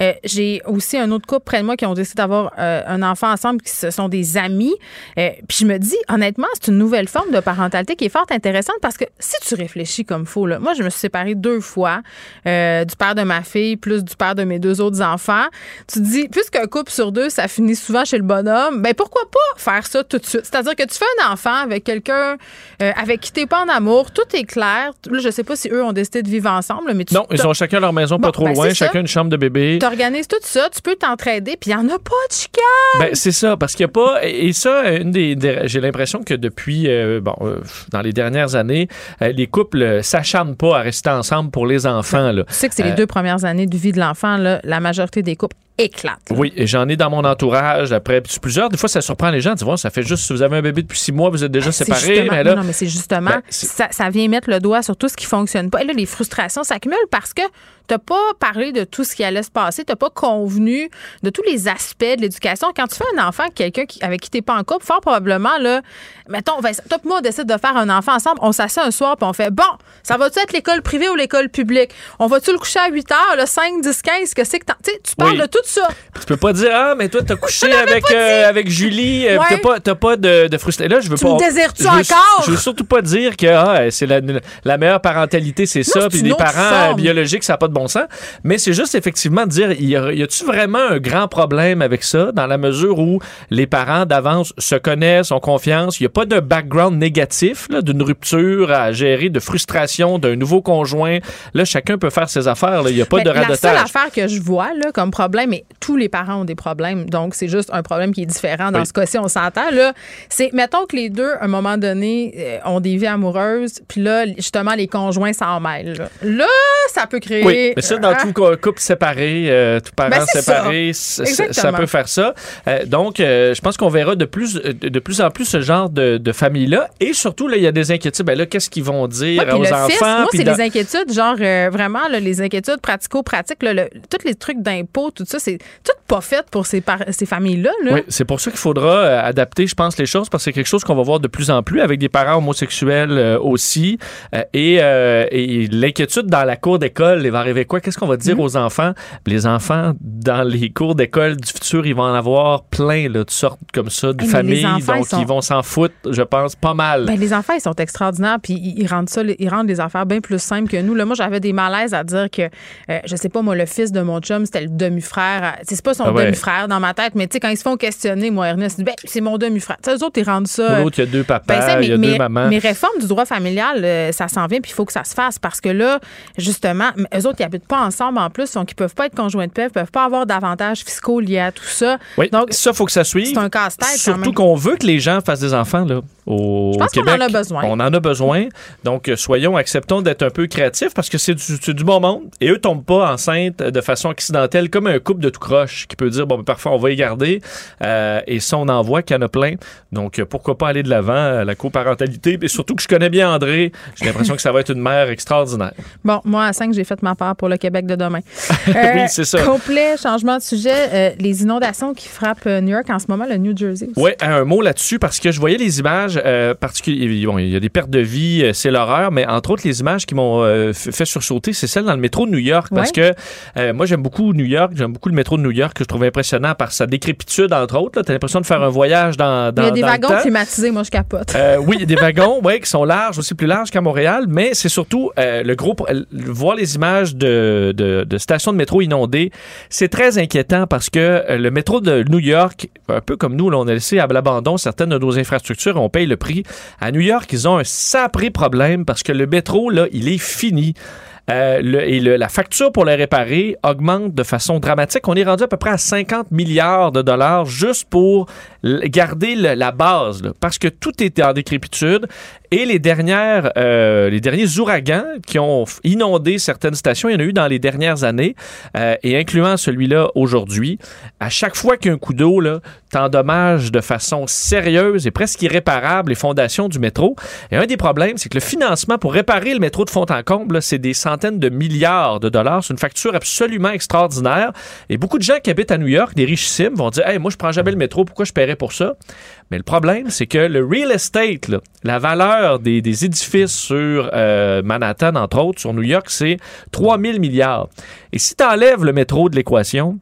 Euh, j'ai aussi un autre couple près de moi qui ont décidé d'avoir euh, un enfant ensemble, qui se sont des amis. Euh, puis je me dis, honnêtement, c'est une nouvelle forme de parentalité qui est fort intéressante parce que si tu réfléchis comme faut, moi, je me suis séparée deux fois du père de ma fille plus du père de mes deux autres enfants. Tu te dis, puisqu'un couple sur deux, ça finit souvent chez le bonhomme, ben pourquoi pas faire ça tout de suite? C'est-à-dire que tu fais un enfant avec quelqu'un avec qui t'es pas en amour, tout est clair. Là, je sais pas si eux ont décidé de vivre ensemble, mais tu Non, ils ont chacun leur maison Bon, pas trop ben, loin, ça. chacun une chambre de bébé. T'organises tout ça, tu peux t'entraider, puis il n'y en a pas de chicane. Ben, c'est ça, parce qu'il n'y a pas. Et ça, une des, des- j'ai l'impression que depuis, euh, bon, euh, dans les dernières années, euh, les couples s'acharnent pas à rester ensemble pour les enfants. Là. Tu sais que c'est les deux premières années de vie de l'enfant, la majorité des couples éclatent. là. Oui, et j'en ai dans mon entourage. Après plusieurs, des fois, ça surprend les gens. Tu vois, ça fait juste, si vous avez un bébé depuis six mois, vous êtes déjà C'est séparés. Mais là, non, mais c'est justement, Ben, ça, ça vient mettre le doigt sur tout ce qui fonctionne pas. Et là, les frustrations s'accumulent parce que t'as pas parlé de tout ce qui allait se passer, t'as pas convenu de tous les aspects de l'éducation. Quand tu fais un enfant avec quelqu'un qui- avec qui t'es pas en couple, fort probablement, là, mettons, Vincent, toi et moi, on décide de faire un enfant ensemble, on s'assied un soir puis on fait, bon, ça va-tu être l'école privée ou l'école publique? On va-tu le coucher à 8 heures, le 5, 10, 15, que c'est que tu parles Oui. de tout ça. tu peux pas dire, ah, mais toi, t'as couché [LAUGHS] avec, euh, avec Julie, euh, Ouais. t'as pas, t'as pas de, de frustration. Là, je veux Tu pas. me désires-tu encore? Je veux surtout pas dire que ah, c'est la, la meilleure parentalité, c'est ça, puis autre parents euh, biologiques, ça n'a pas de bon sens. Mais c'est juste effectivement de dire, y a-tu vraiment un grand problème avec ça, dans la mesure où les parents d'avance se connaissent, ont confiance, il n'y a pas de background négatif, d'une rupture à gérer, de frustration d'un nouveau conjoint? Là, chacun peut faire ses affaires, il n'y a pas Mais de La seule radotage. affaire que je vois là, comme problème, et tous les parents ont des problèmes, donc c'est juste un problème qui est différent. Dans Oui. ce cas-ci, on s'entend. là. C'est, mettons que les deux, à un moment donné, euh, ont des vies amoureuses, puis là, justement, les conjoints s'en mêlent. Là, Là, ça peut créer. Oui, mais ça, dans euh, tout cou- couple séparé, euh, tout parent Ben, séparé, ça. peut faire ça. Euh, donc, euh, je pense qu'on verra de plus, de de plus en plus ce genre de, de famille-là. Et surtout, là, il y a des inquiétudes. Ben là, qu'est-ce qu'ils vont dire Ouais, aux le enfants? moi, c'est dans- les inquiétudes, genre euh, vraiment là, les inquiétudes pratico-pratiques, le- tous les trucs d'impôts, tout ça, c'est tout pas fait pour ces, par- ces familles-là. Là. Oui, c'est pour ça qu'il faudra euh, adapter, je pense, les choses, parce que c'est quelque chose qu'on va voir de plus en plus avec des parents homosexuels euh, aussi. Euh, et euh, et l'inquiétude dans la cour d'école, il va arriver quoi? Qu'est-ce qu'on va dire aux enfants? Les enfants, dans les cours d'école du futur, ils vont en avoir plein, là, de sortes comme ça, de Hey, mais familles. enfants, Donc, ils sont- ils vont s'en foutre, je pense, pas mal. Ben, les enfants, ils sont extraordinaires, puis ils, rendent ça, ils rendent les affaires bien plus simples que nous. Là, moi, j'avais des malaises à dire que, euh, je sais pas, moi, le fils de mon chum, c'était le demi-frère. C'est pas son Ah ouais. demi-frère dans ma tête, mais tu sais, quand ils se font questionner, moi, Ernest, ben, c'est mon demi-frère. Tu sais, eux autres, ils rendent ça. L'autre, il y a deux papas, Ben, il y a deux mamans. mais réforme du droit familial, euh, ça s'en vient, puis il faut que ça se fasse parce que là, justement, eux autres, ils habitent pas ensemble en plus, donc ils peuvent pas être conjoints de paix, ils peuvent pas avoir d'avantages fiscaux liés à tout ça. Oui, Donc, ça, faut que ça suive. c'est un casse-tête Surtout qu'on veut que les gens fassent des enfants. Là. Au Je pense qu'on Québec. en a besoin. On en a besoin. Donc, euh, soyons, acceptons d'être un peu créatifs parce que c'est du, bon monde. Et eux tombent pas enceintes de façon accidentelle comme un couple de tout croche qui peut dire, bon, ben, parfois, on va y garder. Euh, et ça, on en voit qu'il y en a plein. Donc, euh, pourquoi pas aller de l'avant, la coparentalité. Et surtout que je connais bien André. J'ai l'impression que ça va être une mère extraordinaire. [LAUGHS] Bon, moi, à 5, j'ai fait ma part pour le Québec de demain. [LAUGHS] Euh, Oui, c'est ça. Complet changement de sujet. euh, les inondations qui frappent New York en ce moment, le New Jersey aussi. Oui, un mot là-dessus parce que je voyais les images euh, particulières. Bon, il y a des pertes de vie, euh, c'est l'horreur, mais entre autres, les images qui m'ont euh, fait sursauter, c'est celles dans le métro de New York parce que euh, moi, j'aime beaucoup New York, j'aime beaucoup le métro de New York que je trouve impressionnant par sa décrépitude, entre autres. Tu as l'impression de faire un voyage dans, dans il y a des dans wagons climatisés, moi, je capote. Euh, oui, il y a des wagons ouais, qui sont larges, aussi plus larges qu'à Montréal, mais c'est surtout euh, le gros. euh, voir les images de, de, de stations de métro inondées, c'est très inquiétant parce que euh, le métro de New York, un peu comme nous, on a laissé à l'abandon certaines de nos infrastructures, on paye le prix. À New York, ils ont un sapré problème parce que le métro, là, il est fini. Euh, et la facture pour le réparer augmente de façon dramatique. On est rendu à peu près à 50 milliards de dollars juste pour garder la base, parce que tout est en décrépitude. Et les dernières, euh, les derniers ouragans qui ont inondé certaines stations, il y en a eu dans les dernières années, euh, et incluant celui-là aujourd'hui. À chaque fois qu'il y a un coup d'eau, là, t'endommages de façon sérieuse et presque irréparable les fondations du métro. Et un des problèmes, c'est que le financement pour réparer le métro de fond en comble, là, c'est des centaines de milliards de dollars. C'est une facture absolument extraordinaire. Et beaucoup de gens qui habitent à New York, des richissimes, vont dire Hey, moi, je prends jamais le métro, pourquoi je paierais pour ça? Mais le problème, c'est que le real estate, la valeur des, des édifices sur euh, Manhattan, entre autres, sur New York, c'est 3000 milliards. Et si tu enlèves le métro de l'équation,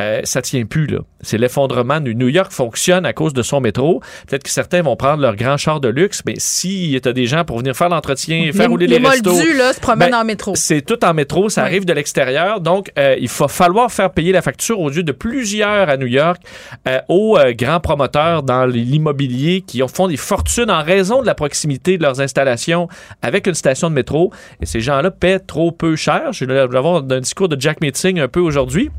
euh, ça tient plus là. C'est l'effondrement. New York fonctionne à cause de son métro. Peut-être que certains vont prendre leur grand char de luxe, mais si tu as des gens pour venir faire l'entretien, faire les, rouler les, les restos, là, se promènent ben, en métro. c'est tout en métro, ça arrive de l'extérieur. Donc, euh, il va falloir faire payer la facture aux yeux de plusieurs à New York euh, aux euh, grands promoteurs dans l'immobilier qui ont, font des fortunes en raison de la proximité de leurs installations avec une station de métro. Et ces gens-là paient trop peu cher. Je vais avoir un discours de Jack Meeting un peu aujourd'hui.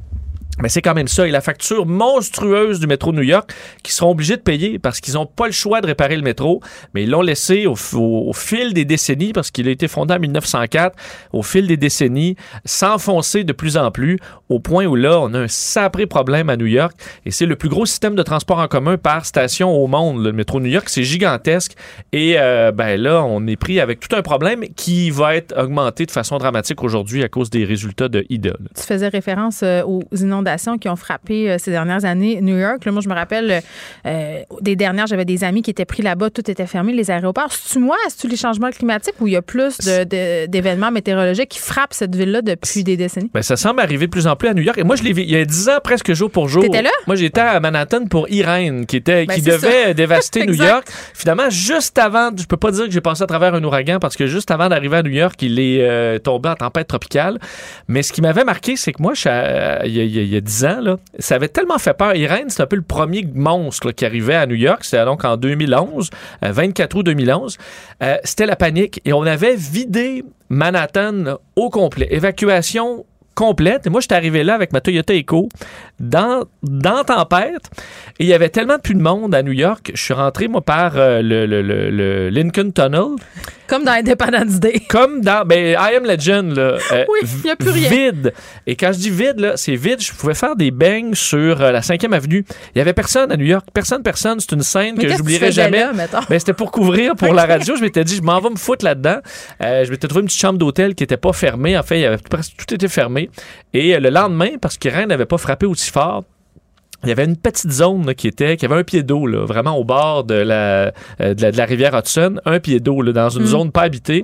Mais c'est quand même ça. Et la facture monstrueuse du métro de New York qui seront obligés de payer parce qu'ils n'ont pas le choix de réparer le métro, mais ils l'ont laissé au- au fil des décennies, parce qu'il a été fondé en 1904, au fil des décennies, s'enfoncer de plus en plus, au point où là, on a un sapré problème à New York. Et c'est le plus gros système de transport en commun par station au monde. Le métro New York, c'est gigantesque. Et euh, ben là, on est pris avec tout un problème qui va être augmenté de façon dramatique aujourd'hui à cause des résultats de IDA. Tu faisais référence euh, aux inondations qui ont frappé euh, ces dernières années New York. Là, moi, je me rappelle euh, des dernières, j'avais des amis qui étaient pris là-bas, tout était fermé, les aéroports. C'est-tu moi, c'est-tu les changements climatiques ou il y a plus d'événements météorologiques qui frappent cette ville-là depuis des décennies? Ben, ça semble arriver de plus en plus à New York. Et moi, je l'ai vu il y a 10 ans, presque jour pour jour. T'étais là? Moi, j'étais à Manhattan pour Irène, qui, était, Ben, qui devait ça. [LAUGHS] dévaster New. York. Finalement, juste avant, je peux pas dire que j'ai passé à travers un ouragan parce que juste avant d'arriver à New York, il est euh, tombé en tempête tropicale. Mais ce qui m'avait marqué, c'est que moi, je il y, a- il y a- il y a 10 ans, là, ça avait tellement fait peur. Irène, c'est un peu le premier monstre là, qui arrivait à New York. C'était donc en 2011, euh, 24 août 2011. Euh, C'était la panique et on avait vidé Manhattan au complet. Évacuation complète. Et moi, j'étais arrivé là avec ma Toyota Echo dans, dans Tempête. Et il y avait tellement plus de monde à New York. Je suis rentré, moi, par euh, le, le- le- le Lincoln Tunnel. Comme dans Independence Day. [LAUGHS] Comme dans ben, I Am Legend, là. euh, [LAUGHS] Oui, il y a plus rien. Vide. Et quand je dis vide, là, c'est vide. Je pouvais faire des bangs sur euh, la 5e avenue. Il y avait personne à New York. Personne, personne. C'est une scène Mais que j'oublierai jamais. mettons? Ben, c'était pour couvrir pour la [LAUGHS] radio. Je m'étais dit, je m'en vais me foutre là-dedans. Je m'étais trouvé une petite chambre d'hôtel qui était pas fermée. En fait, il y avait presque tout était fermé. Et euh, le lendemain, parce que rien n'avait pas frappé aussi fort, il y avait une petite zone là, qui était qui avait un pied d'eau vraiment au bord de la, euh, de la de la rivière Hudson, un pied d'eau dans une Mm. zone pas habitée.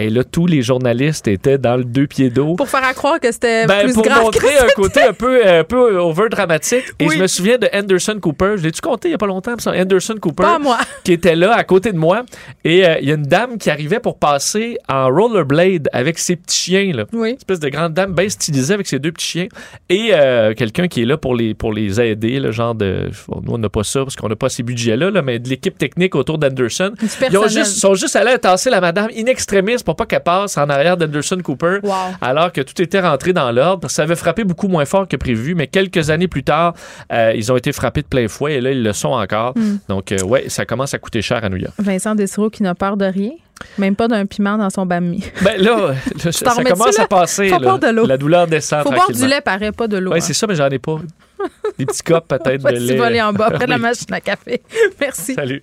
Et là, tous les journalistes étaient dans le deux pieds d'eau. Pour faire à croire que c'était Ben, plus pour grave montrer que un côté un peu, un peu over dramatique. Et Oui. je me souviens de Anderson Cooper. Je l'ai-tu compté il y a pas longtemps? Anderson Cooper. Pas moi. [LAUGHS] Qui était là à côté de moi. Et euh, il y a une dame qui arrivait pour passer en rollerblade avec ses petits chiens. Là. Oui. Une espèce de grande dame bien stylisée avec ses deux petits chiens. Et euh, quelqu'un qui est là pour les, pour les aider. Le genre de. nous, on n'a pas ça parce qu'on n'a pas ces budgets-là, là, mais de l'équipe technique autour d'Anderson. Ils ont personnel. juste, sont juste allés tasser la madame in extremis pour pas qu'elle passe en arrière d'Anderson Cooper, Wow. alors que tout était rentré dans l'ordre. Ça avait frappé beaucoup moins fort que prévu, mais quelques années plus tard, euh, ils ont été frappés de plein fouet et là, ils le sont encore. Mm. Donc, euh, ouais, ça commence à coûter cher à New York. Vincent Dessureau qui n'a peur de rien, même pas d'un piment dans son bami. Ben là, [LAUGHS] t'en ça commence à passer. Faut là. boire de l'eau. La douleur descend Faut boire du lait, paraît pas de l'eau. Oui, hein. c'est ça, mais j'en ai pas. Des petits copes peut-être [LAUGHS] de lait. va aller en bas, près de la [LAUGHS] machine à café. Merci. Salut.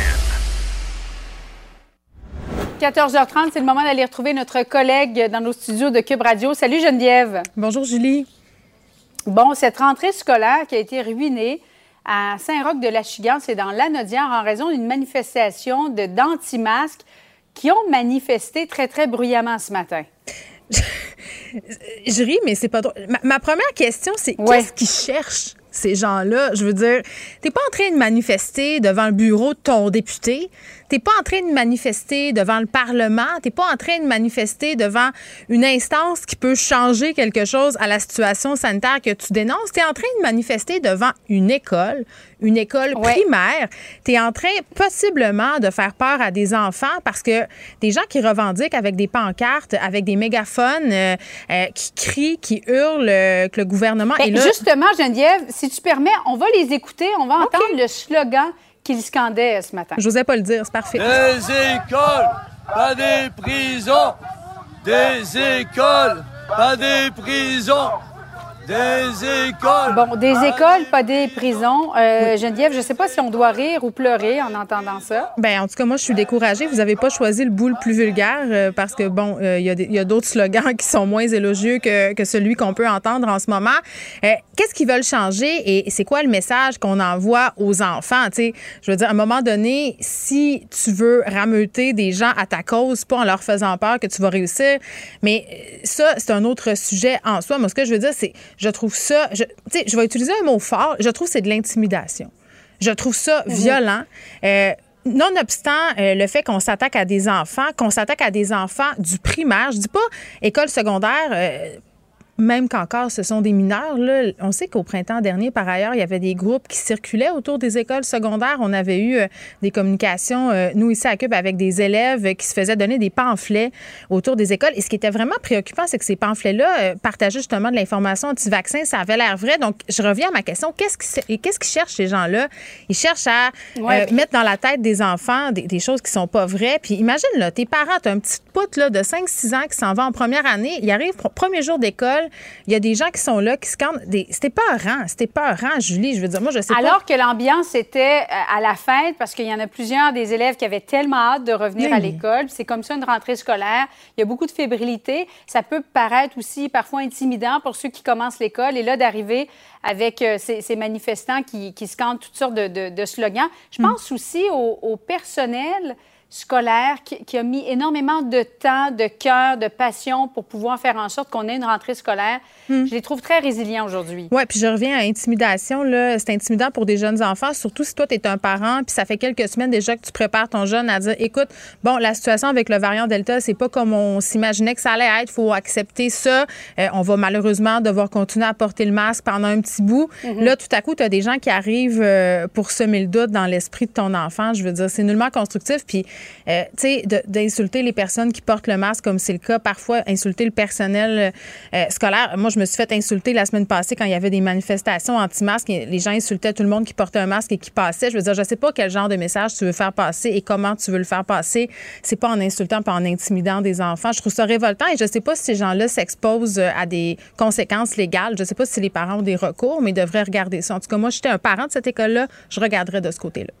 14h30, c'est le moment d'aller retrouver notre collègue dans nos studios de Cube Radio. Salut Geneviève. Bonjour Julie. Bon, cette rentrée scolaire qui a été ruinée à Saint-Roch-de-la-Chigante, c'est dans l'Anodière en raison d'une manifestation de d'anti-masques qui ont manifesté très, très bruyamment ce matin. Je ris, mais c'est pas drôle. Ma, ma première question, c'est Ouais. qu'est-ce qu'ils cherchent, ces gens-là? Je veux dire, t'es pas en train de manifester devant le bureau de ton député. T'es pas en train de manifester devant le Parlement. T'es pas en train de manifester devant une instance qui peut changer quelque chose à la situation sanitaire que tu dénonces. T'es en train de manifester devant une école, une école Ouais. primaire. T'es en train possiblement de faire peur à des enfants parce que des gens qui revendiquent avec des pancartes, avec des mégaphones, euh, euh, qui crient, qui hurlent euh, que le gouvernement Ben, est là. Justement, Geneviève, si tu permets, on va les écouter. On va entendre le slogan qu'ils scandaient ce matin. J'osais pas le dire, c'est parfait. Des écoles, pas des prisons. Des écoles, pas des prisons. Des écoles. Bon, des écoles, pas des prisons. Euh, Geneviève, je ne sais pas si on doit rire ou pleurer en entendant ça. Ben, en tout cas, moi, je suis découragée. Vous n'avez pas choisi le bout le plus vulgaire euh, parce que, bon, euh, il y a y d'autres slogans [LAUGHS] qui sont moins élogieux que, que celui qu'on peut entendre en ce moment. Euh, Qu'est-ce qu'ils veulent changer et c'est quoi le message qu'on envoie aux enfants? Je veux dire, à un moment donné, si tu veux rameuter des gens à ta cause, pas en leur faisant peur que tu vas réussir. Mais ça, c'est un autre sujet en soi. Moi, ce que je veux dire, c'est, je trouve ça, je, tu sais, je vais utiliser un mot fort, je trouve que c'est de l'intimidation. Je trouve ça Mhm. violent. Euh, Nonobstant euh, le fait qu'on s'attaque à des enfants, qu'on s'attaque à des enfants du primaire, je dis pas école secondaire, euh, même qu'encore ce sont des mineurs. Là. On sait qu'au printemps dernier, par ailleurs, il y avait des groupes qui circulaient autour des écoles secondaires. On avait eu euh, des communications, euh, nous ici à Cube, avec des élèves euh, qui se faisaient donner des pamphlets autour des écoles. Et ce qui était vraiment préoccupant, c'est que ces pamphlets-là partageaient justement de l'information anti-vaccin. Ça avait l'air vrai. Donc, je reviens à ma question. Qu'est-ce qu'ils cherchent, ces gens-là? Ils cherchent à Ouais, puis- mettre dans la tête des enfants des, des choses qui sont pas vraies. Puis imagine, là, tes parents, tu as un petit là, de 5-6 ans qui s'en va en première année. Il arrive, pr- premier jour d'école, il y a des gens qui sont là, qui scandent. Des... C'était peurant, c'était peurant, Julie. Je veux dire, moi, je sais pas. Alors que l'ambiance était euh, à la fête, parce qu'il y en a plusieurs des élèves qui avaient tellement hâte de revenir Oui. à l'école. C'est comme ça une rentrée scolaire. Il y a beaucoup de fébrilité. Ça peut paraître aussi parfois intimidant pour ceux qui commencent l'école. Et là, d'arriver avec euh, ces, ces manifestants qui, qui scandent toutes sortes de, de- de slogans. Je pense aussi au, au personnel scolaire qui, qui a mis énormément de temps, de cœur, de passion pour pouvoir faire en sorte qu'on ait une rentrée scolaire. Hmm. Je les trouve très résilients aujourd'hui. Oui, puis je reviens à intimidation. C'est intimidant pour des jeunes enfants, surtout si toi, tu es un parent, puis ça fait quelques semaines déjà que tu prépares ton jeune à dire écoute, bon, la situation avec le variant Delta, c'est pas comme on s'imaginait que ça allait être. Il faut accepter ça. Euh, on va malheureusement devoir continuer à porter le masque pendant un petit bout. Mhm. Là, tout à coup, tu as des gens qui arrivent euh, pour semer le doute dans l'esprit de ton enfant. Je veux dire, c'est nullement constructif. Puis, euh, tu sais, d'insulter les personnes qui portent le masque, comme c'est le cas, parfois insulter le personnel euh, scolaire. Moi, je me suis fait insulter la semaine passée quand il y avait des manifestations anti-masques. Les gens insultaient tout le monde qui portait un masque et qui passait. Je veux dire, je sais pas quel genre de message tu veux faire passer et comment tu veux le faire passer. C'est pas en insultant, pas en intimidant des enfants. Je trouve ça révoltant et je sais pas si ces gens-là s'exposent euh, à des conséquences légales. Je sais pas si les parents ont des recours, mais ils devraient regarder ça. En tout cas, moi, j'étais un parent de cette école-là, je regarderais de ce côté-là.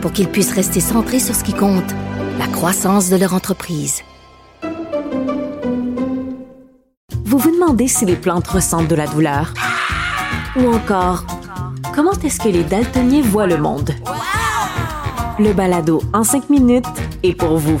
pour qu'ils puissent rester centrés sur ce qui compte, la croissance de leur entreprise. Vous vous demandez si les plantes ressentent de la douleur? Ou encore, comment est-ce que les daltoniens voient le monde? Le balado en cinq minutes est pour vous.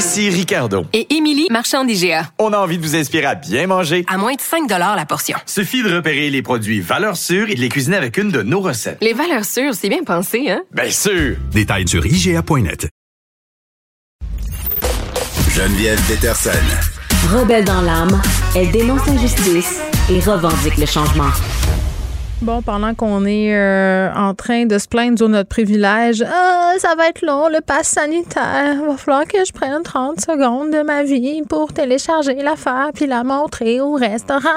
Ici Ricardo. Et Émilie, marchand d'IGA. On a envie de vous inspirer à bien manger. À moins de 5 la portion. Suffit de repérer les produits valeurs sûres et de les cuisiner avec une de nos recettes. Les valeurs sûres, c'est bien pensé, hein? Bien sûr! Détails sur IGA.net. Geneviève Peterson. Rebelle dans l'âme, elle dénonce l'injustice et revendique le changement. Bon, pendant qu'on est euh, en train de se plaindre de notre privilège, ah, ça va être long, le pass sanitaire. Va falloir que je prenne 30 secondes de ma vie pour télécharger l'affaire puis la montrer au restaurant.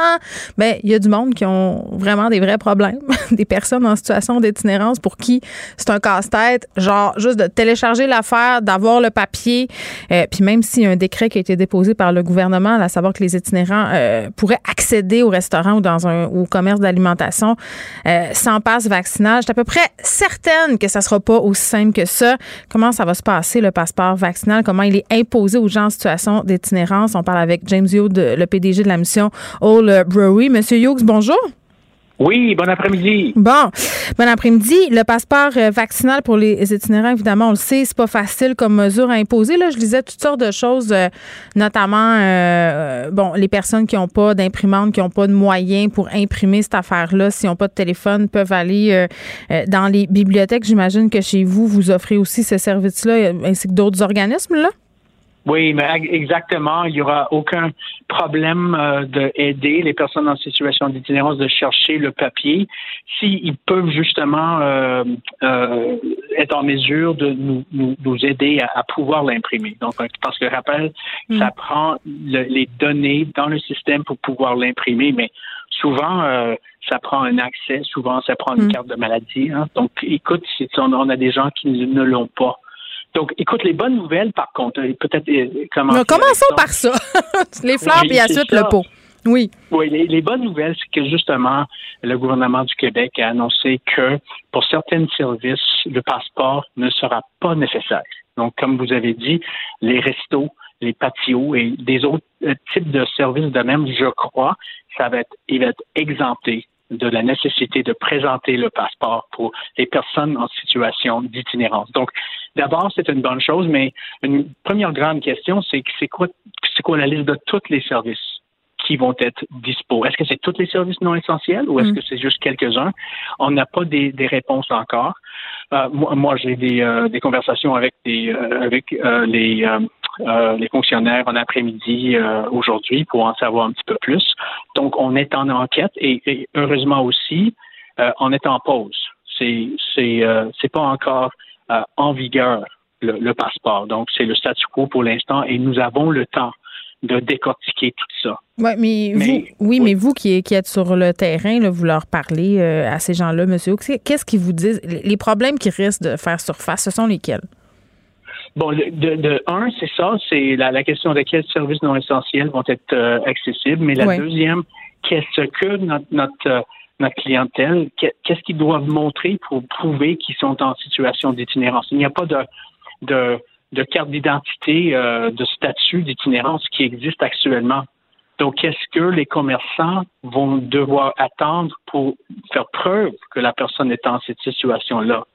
Ben, il y a du monde qui ont vraiment des vrais problèmes. [LAUGHS] des personnes en situation d'itinérance pour qui c'est un casse-tête. Genre, juste de télécharger l'affaire, d'avoir le papier. Euh, puis même s'il y a un décret qui a été déposé par le gouvernement, à savoir que les itinérants euh, pourraient accéder au restaurant ou dans un au commerce d'alimentation euh, sans passe vaccinal. Je suis à peu près certaine que ça sera pas aussi simple que ça. Comment ça va se passer, le passeport vaccinal? Comment il est imposé aux gens en situation d'itinérance? On parle avec James Hughes, le PDG de la mission All Brewery. Monsieur Hughes, bonjour. Oui, bon après-midi. Bon, bon après-midi. Le passeport euh, vaccinal pour les itinérants, évidemment, on le sait, c'est pas facile comme mesure à imposer. Là, je lisais toutes sortes de choses, euh, notamment, euh, bon, les personnes qui n'ont pas d'imprimante, qui n'ont pas de moyens pour imprimer cette affaire-là, s'ils n'ont pas de téléphone, peuvent aller dans les bibliothèques. J'imagine que chez vous, vous offrez aussi ce service-là, ainsi que d'autres organismes, là. Oui, mais exactement, il n'y aura aucun problème euh, d'aider les personnes en situation d'itinérance de chercher le papier s'ils peuvent justement euh, euh, être en mesure de nous, nous, nous aider à, à pouvoir l'imprimer. Donc, parce que rappel, Mm. ça prend le- les données dans le système pour pouvoir l'imprimer, mais souvent, euh, ça prend un accès, souvent, ça prend une Mm. carte de maladie. hein. Donc, écoute, on a des gens qui ne l'ont pas. Donc, écoute, les bonnes nouvelles, par contre, euh, peut-être euh, commencer commençons par ça. [LAUGHS] les fleurs, Oui, puis ensuite ça. le pot. Oui. Oui, les, les bonnes nouvelles, c'est que justement, le gouvernement du Québec a annoncé que pour certains services, le passeport ne sera pas nécessaire. Donc, comme vous avez dit, les restos, les patios et des autres euh, types de services de même, je crois, ça va être, il va être exempté de la nécessité de présenter le passeport pour les personnes en situation d'itinérance. Donc, d'abord, c'est une bonne chose, mais une première grande question, c'est c'est quoi, c'est quoi la liste de tous les services? Qui vont être dispo. Est-ce que c'est tous les services non essentiels ou est-ce Mm. que c'est juste quelques-uns? On n'a pas des, des réponses encore. Euh, moi, moi, j'ai des, euh, des conversations avec des euh, avec les les fonctionnaires en après-midi aujourd'hui pour en savoir un petit peu plus. Donc, on est en enquête et, et heureusement aussi, on est en pause. c'est c'est c'est pas encore en vigueur le, le passeport. Donc c'est le statu quo pour l'instant et nous avons le temps de décortiquer tout ça. Ouais, mais, Mais- vous, oui, mais vous qui, qui êtes sur le terrain, là, vous leur parlez euh, à ces gens-là, monsieur qu'est-ce qu'ils vous disent? Les problèmes qui risquent de faire surface, ce sont lesquels? Bon, le- de, de un, c'est ça, c'est la, la question de quels services non essentiels vont être euh, accessibles. Mais la deuxième, qu'est-ce que notre notre, euh, notre clientèle, qu'est- qu'est-ce qu'ils doivent montrer pour prouver qu'ils sont en situation d'itinérance? Il n'y a pas de de, de carte d'identité, euh, de statut d'itinérance qui existe actuellement. Donc, qu'est-ce que les commerçants vont devoir attendre pour faire preuve que la personne est en cette situation-là?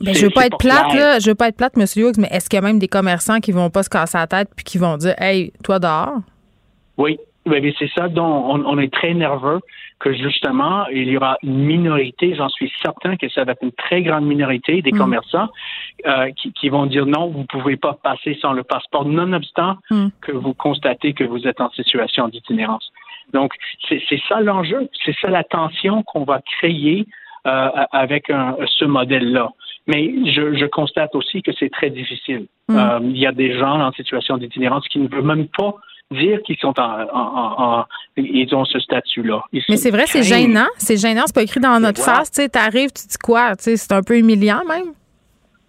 Ben, je veux pas être plate, là. Je veux pas être plate, monsieur Hughes, mais est-ce qu'il y a même des commerçants qui vont pas se casser la tête puis qui vont dire, hey, toi dehors? Oui, oui, mais c'est ça dont on, on est très nerveux que justement, il y aura une minorité, j'en suis certain que ça va être une très grande minorité des Mm. commerçants euh, qui, qui vont dire non, vous pouvez pas passer sans le passeport, nonobstant Mm. que vous constatez que vous êtes en situation d'itinérance. Donc, c'est c'est ça l'enjeu, c'est ça la tension qu'on va créer euh, avec un- ce modèle-là. Mais je, je constate aussi que c'est très difficile. Mm. Euh, il y a des gens en situation d'itinérance qui ne veulent même pas dire qu'ils sont en, en- en- en- ils ont ce statut-là. Mais c'est vrai, c'est gênant. C'est gênant, c'est pas écrit dans notre face. Tu sais, t'arrives, tu dis quoi? C'est un peu humiliant même.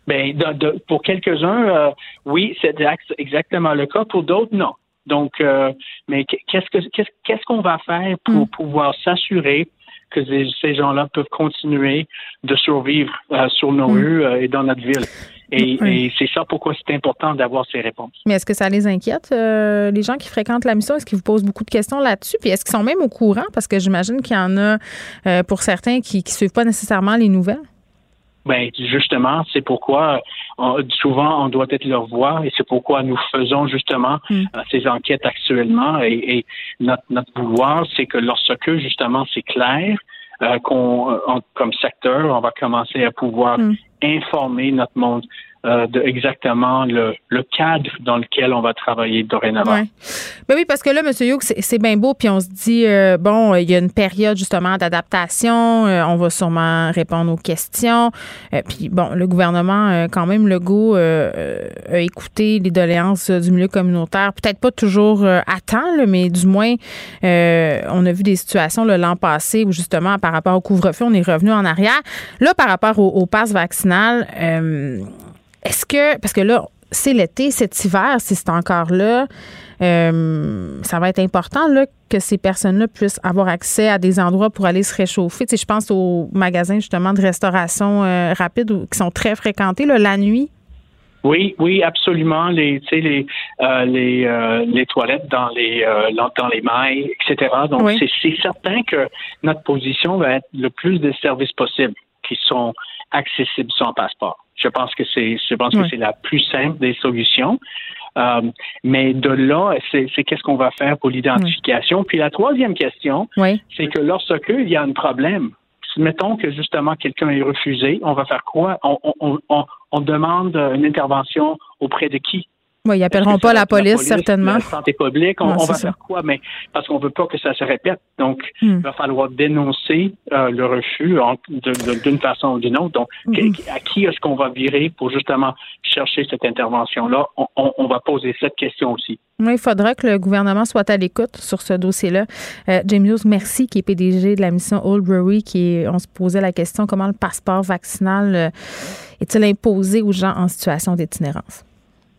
Ben, de- de- pour quelques-uns, euh, oui, c'est ex- exactement le cas. Pour d'autres, non. Donc, euh, mais qu'est-ce que qu'est-ce qu'est-ce qu'on va faire pour pouvoir s'assurer que ces, gens-là peuvent continuer de survivre euh, sur nos Mm. rues euh, et dans notre ville? Et, c'est ça pourquoi c'est important d'avoir ces réponses. Mais est-ce que ça les inquiète, euh, les gens qui fréquentent la mission? Est-ce qu'ils vous posent beaucoup de questions là-dessus? Puis est-ce qu'ils sont même au courant? Parce que j'imagine qu'il y en a, pour certains, qui ne suivent pas nécessairement les nouvelles. Ben justement, c'est pourquoi on- souvent on doit être leur voix et c'est pourquoi nous faisons justement Mm. euh, ces enquêtes actuellement et, et notre, notre vouloir, c'est que lorsque justement c'est clair euh, qu'on euh, comme secteur, on va commencer à pouvoir Mm. informer notre monde euh, de exactement le, le cadre dans lequel on va travailler dorénavant. Ouais. Ben oui, parce que là, M. Youk, c'est bien beau, puis on se dit, euh, bon, il y a une période justement d'adaptation, euh, on va sûrement répondre aux questions. Euh, puis bon, le gouvernement, euh, quand même, le goût a écouté les doléances euh, du milieu communautaire, peut-être pas toujours euh, à temps, là, mais du moins, euh, on a vu des situations l'an passé où justement, par rapport au couvre-feu, on est revenu en arrière. Là, par rapport au, au pass vaccinal, euh, est-ce que, parce que là, c'est l'été, cet hiver, si c'est encore là, euh, ça va être important là, que ces personnes-là puissent avoir accès à des endroits pour aller se réchauffer. Tu sais, je pense aux magasins justement de restauration euh, rapide ou- qui sont très fréquentés là, la nuit. Oui, oui, absolument. Les, tu sais, les, euh, les, euh, les toilettes dans les, euh, dans les mailles, etc. Donc, Oui. c'est certain que notre position va être le plus de services possibles qui sont accessibles sans passeport. Je pense que c'est, je pense Oui. que c'est la plus simple des solutions. Euh, mais de là, c'est, qu'est-ce qu'on va faire pour l'identification? Puis la troisième question, Oui. c'est que lorsque il y a un problème, mettons que justement quelqu'un est refusé, on va faire quoi? On, on, on, on demande une intervention auprès de qui? Oui, ils appelleront pas ça va la police, police, certainement. La santé publique, on, va ça. faire quoi? Mais parce qu'on veut pas que ça se répète. Donc, Hmm. il va falloir dénoncer euh, le refus d'une façon ou d'une autre. Donc, Hmm. à qui est-ce qu'on va virer pour justement chercher cette intervention-là? On, on- on va poser cette question aussi. Oui, il faudra que le gouvernement soit à l'écoute sur ce dossier-là. Euh, James Hughes, merci, qui est PDG de la mission Old Brewery, qui est- on se posait la question comment le passeport vaccinal euh, est-il imposé aux gens en situation d'itinérance?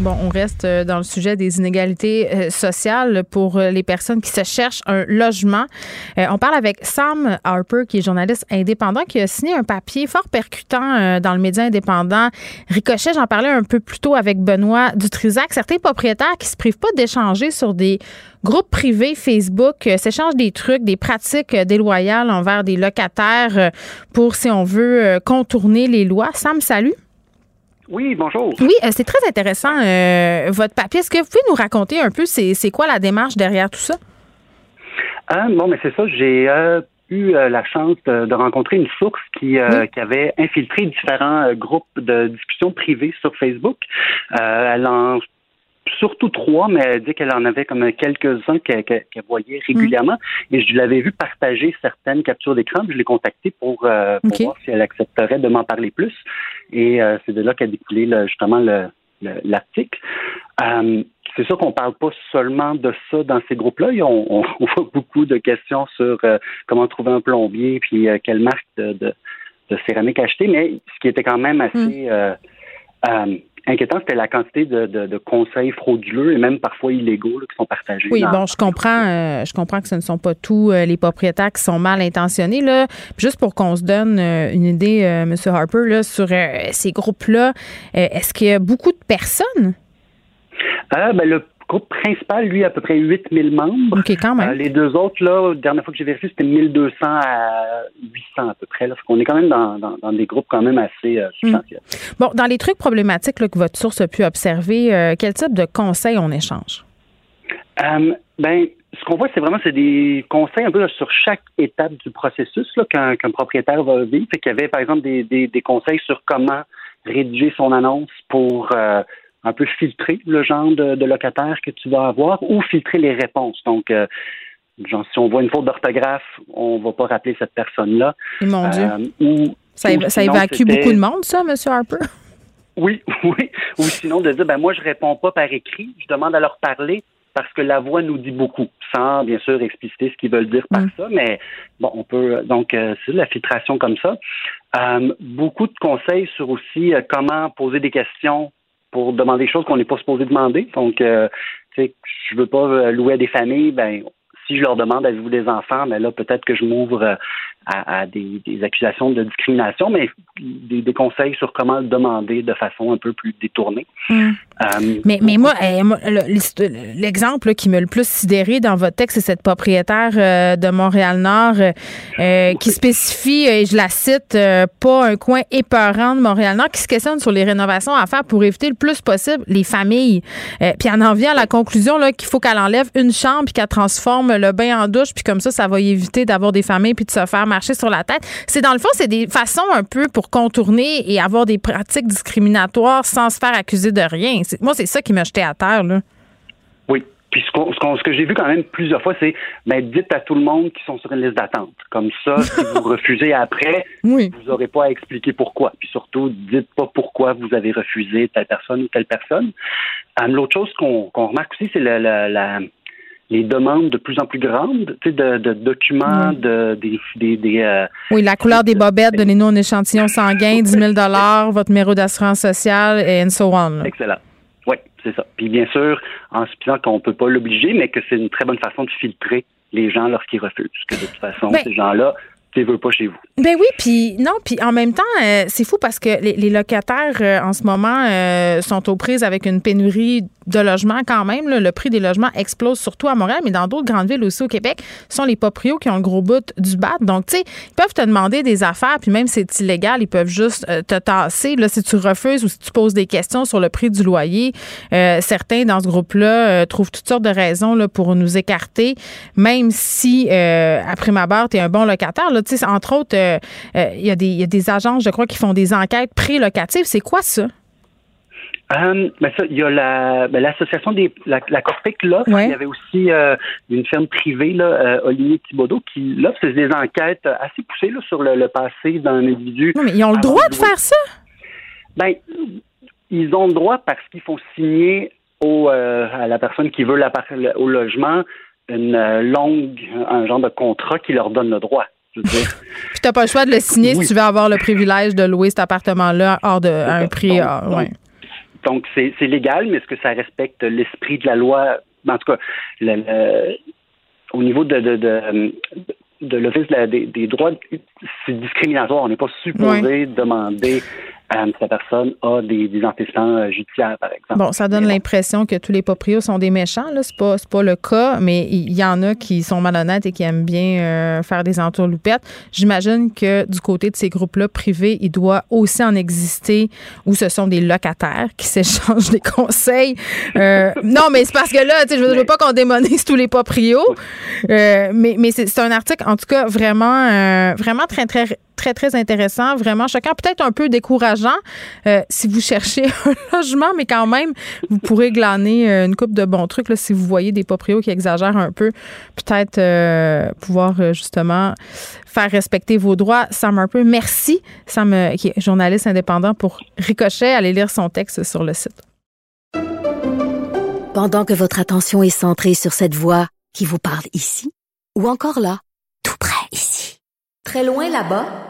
Bon, on reste euh, dans le sujet des inégalités euh, sociales pour euh, les personnes qui se cherchent un logement. On parle avec Sam Harper, qui est journaliste indépendant, qui a signé un papier fort percutant dans le média indépendant. Ricochet, j'en parlais un peu plus tôt avec Benoît Dutrisac. Certains propriétaires qui se privent pas d'échanger sur des groupes privés Facebook, s'échangent des trucs, des pratiques déloyales envers des locataires pour, si on veut, contourner les lois. Sam, salut. Oui, bonjour. Oui, euh, c'est très intéressant, euh, votre papier. Est-ce que vous pouvez nous raconter un peu c'est quoi la démarche derrière tout ça? Ah, bon, mais c'est ça, j'ai euh, eu euh, la chance de, de rencontrer une source qui, euh, qui avait infiltré différents euh, groupes de discussion privées sur Facebook. Euh, elle en surtout trois, mais elle dit qu'elle en avait comme quelques-uns qu'elle voyait régulièrement. Et je l'avais vu partager certaines captures d'écran. puis Je l'ai contactée pour, euh, pour voir si elle accepterait de m'en parler plus. Et euh, c'est de là qu'a découlé le- justement le- le- l'article. Euh, c'est sûr qu'on parle pas seulement de ça dans ces groupes-là. On, on- [LAUGHS] on voit beaucoup de questions sur euh, comment trouver un plombier, puis euh, quelle marque de, de, de céramique acheter. Mais ce qui était quand même assez euh, euh, inquiétant, c'était la quantité de, de- de conseils frauduleux et même parfois illégaux là, qui sont partagés. Oui, dans- bon, je comprends, euh, je comprends que ce ne sont pas tous euh, les propriétaires qui sont mal intentionnés. Là. Juste pour qu'on se donne euh, une idée, M. Harper, là, sur ces groupes-là, est-ce qu'il y a beaucoup de personnes? Euh, ben, le groupe principal, lui, a à peu près 8000 membres. OK, quand même. Euh, les deux autres, là, la dernière fois que j'ai vérifié, c'était 1200 à 800 à peu près. Là. On est quand même dans, dans- dans des groupes quand même assez euh, substantiels. Bon, dans les trucs problématiques là, que votre source a pu observer, euh, quel type de conseils on échange? Ben, ce qu'on voit, c'est vraiment c'est des conseils un peu là, sur chaque étape du processus qu'un, propriétaire va vivre. Fait qu'il y avait, par exemple, des, des, des conseils sur comment rédiger son annonce pour euh, un peu filtrer le genre de, de locataire que tu vas avoir ou filtrer les réponses. Donc, euh, genre, si on voit une faute d'orthographe, on va pas rappeler cette personne-là. Et mon Dieu. Euh, ou, Ça, ou éva- ça sinon, évacue beaucoup de monde, ça, M. Harper? [LAUGHS] oui, [LAUGHS] oui. Ou sinon de dire, ben moi, je réponds pas par écrit, je demande à leur parler parce que la voix nous dit beaucoup, sans bien sûr expliciter ce qu'ils veulent dire par ça, mais bon, on peut donc euh, c'est de la filtration comme ça. Euh, beaucoup de conseils sur aussi euh, comment poser des questions pour demander des choses qu'on n'est pas supposé demander. Donc, euh, je veux pas louer à des familles, ben si je leur demande avez-vous des enfants, ben là peut-être que je m'ouvre euh, à, à des, des accusations de discrimination, mais des, des conseils sur comment le demander de façon un peu plus détournée. Euh, Mais, mais moi, eh, l'exemple qui me le plus sidéré dans votre texte, c'est cette propriétaire euh, de Montréal-Nord euh, qui spécifie, et je la cite, pas un coin épeurant de Montréal-Nord, qui se questionne sur les rénovations à faire pour éviter le plus possible les familles. Euh, puis elle en vient à la conclusion qu'il faut qu'elle enlève une chambre puis qu'elle transforme le bain en douche, puis comme ça, ça va éviter d'avoir des familles puis de se faire marcher sur la tête. C'est dans le fond, c'est des façons un peu pour contourner et avoir des pratiques discriminatoires sans se faire accuser de rien. Moi, c'est ça qui m'a jeté à terre. Là. Oui. Puis ce, qu'on- ce, que j'ai vu quand même plusieurs fois, c'est ben, dites à tout le monde qui sont sur une liste d'attente. Comme ça, [LAUGHS] si vous refusez après, vous n'aurez pas à expliquer pourquoi. Puis surtout, dites pas pourquoi vous avez refusé telle personne ou telle personne. Euh, L'autre chose qu'on qu'on remarque aussi, c'est la, les demandes de plus en plus grandes tu sais, de, de documents, de, des, des, des, euh, Oui, la couleur des bobettes, donnez-nous un échantillon sanguin, 10 000 [LAUGHS] votre numéro d'assurance sociale, et and so on. là. Excellent. Oui, c'est ça. Puis bien sûr, en expliquant qu'on ne peut pas l'obliger, mais que c'est une très bonne façon de filtrer les gens lorsqu'ils refusent. Que de toute façon, Ben- ces gens-là, tu veux pas chez vous. Ben oui, puis non, puis en même temps, euh, c'est fou parce que les, locataires euh, en ce moment euh, sont aux prises avec une pénurie de logements quand même. Le prix des logements explose surtout à Montréal, mais dans d'autres grandes villes aussi au Québec. Ce sont les proprios qui ont le gros bout du bat. Donc, tu sais, ils peuvent te demander des affaires, puis même si c'est illégal, ils peuvent juste te tasser. Là, si tu refuses ou si tu poses des questions sur le prix du loyer, certains dans ce groupe-là trouvent toutes sortes de raisons là, pour nous écarter, même si, après ma barre, tu es un bon locataire. Entre autres, euh, euh, il y, a des- il y a des agences, je crois, qui font des enquêtes pré-locatives. C'est quoi ça? Euh, ben ça, il y a la, ben l'association des, la, la Corpic là, il y avait aussi euh, une firme privée là, euh, Olivier Thibodeau qui là c'est des enquêtes assez poussées là, sur le, le passé d'un individu. Non, mais ils ont le droit de faire ça? Ben, ils ont le droit parce qu'ils font signer au, euh, à la personne qui veut l'appart- au logement une longue, un genre de contrat qui leur donne le droit. Je veux [LAUGHS] dire. Puis t'as pas le choix de le signer Oui. si tu veux avoir le privilège de louer cet appartement-là hors de à un prix. Donc, ah, donc, ouais. Donc, c'est c'est légal, mais est-ce que ça respecte l'esprit de la loi? En tout cas, le- le- au niveau de, de, de, de l'Office de des, des droits, c'est discriminatoire. On n'est pas supposé demander euh, si la personne a des, des antécédents euh, judiciaires, par exemple. Bon, ça donne l'impression que tous les proprios sont des méchants. Là, c'est pas pas le cas, mais il y, en a qui sont malhonnêtes et qui aiment bien euh, faire des entourloupettes. J'imagine que du côté de ces groupes-là privés, il doit aussi en exister où ce sont des locataires qui [LAUGHS] s'échangent des conseils. Euh, non, mais c'est parce que là, tu sais, je veux, je veux pas qu'on démonise tous les proprios, euh, mais mais c'est un article en tout cas vraiment euh, vraiment très très très, très intéressant, vraiment choquant, peut-être un peu décourageant euh, si vous cherchez [LAUGHS] un logement, mais quand même, vous pourrez glaner euh, une coupe de bons trucs si vous voyez des proprios qui exagèrent un peu, peut-être euh, pouvoir justement faire respecter vos droits. Sam Harper, merci, Sam, qui est journaliste indépendant pour Ricochet. Allez lire son texte sur le site. Pendant que votre attention est centrée sur cette voix qui vous parle ici, ou encore là, tout près ici, très loin là-bas,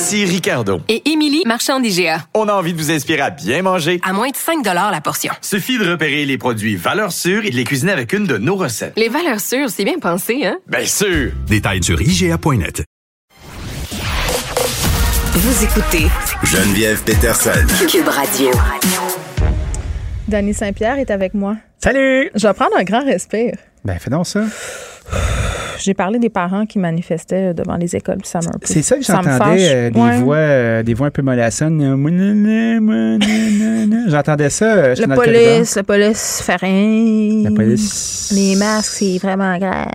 Ici Ricardo. Et Émilie, marchand d'IGA. On a envie de vous inspirer à bien manger. À moins de 5 la portion. Suffit de repérer les produits valeurs sûres et de les cuisiner avec une de nos recettes. Les valeurs sûres, c'est bien pensé, hein? Bien sûr! Détails sur IGA.net. Vous écoutez Geneviève Peterson. Cube Radio. Danny Saint-Pierre est avec moi. Salut! Je vais prendre un grand respire. Ben, fais donc ça. J'ai parlé des parents qui manifestaient devant les écoles, ça. C'est ça que j'entendais, euh, des, Ouais. voix, euh, des voix un peu mollassonnes. J'entendais ça. euh, La police, la police fait rien. La police. Les masques, c'est vraiment grave.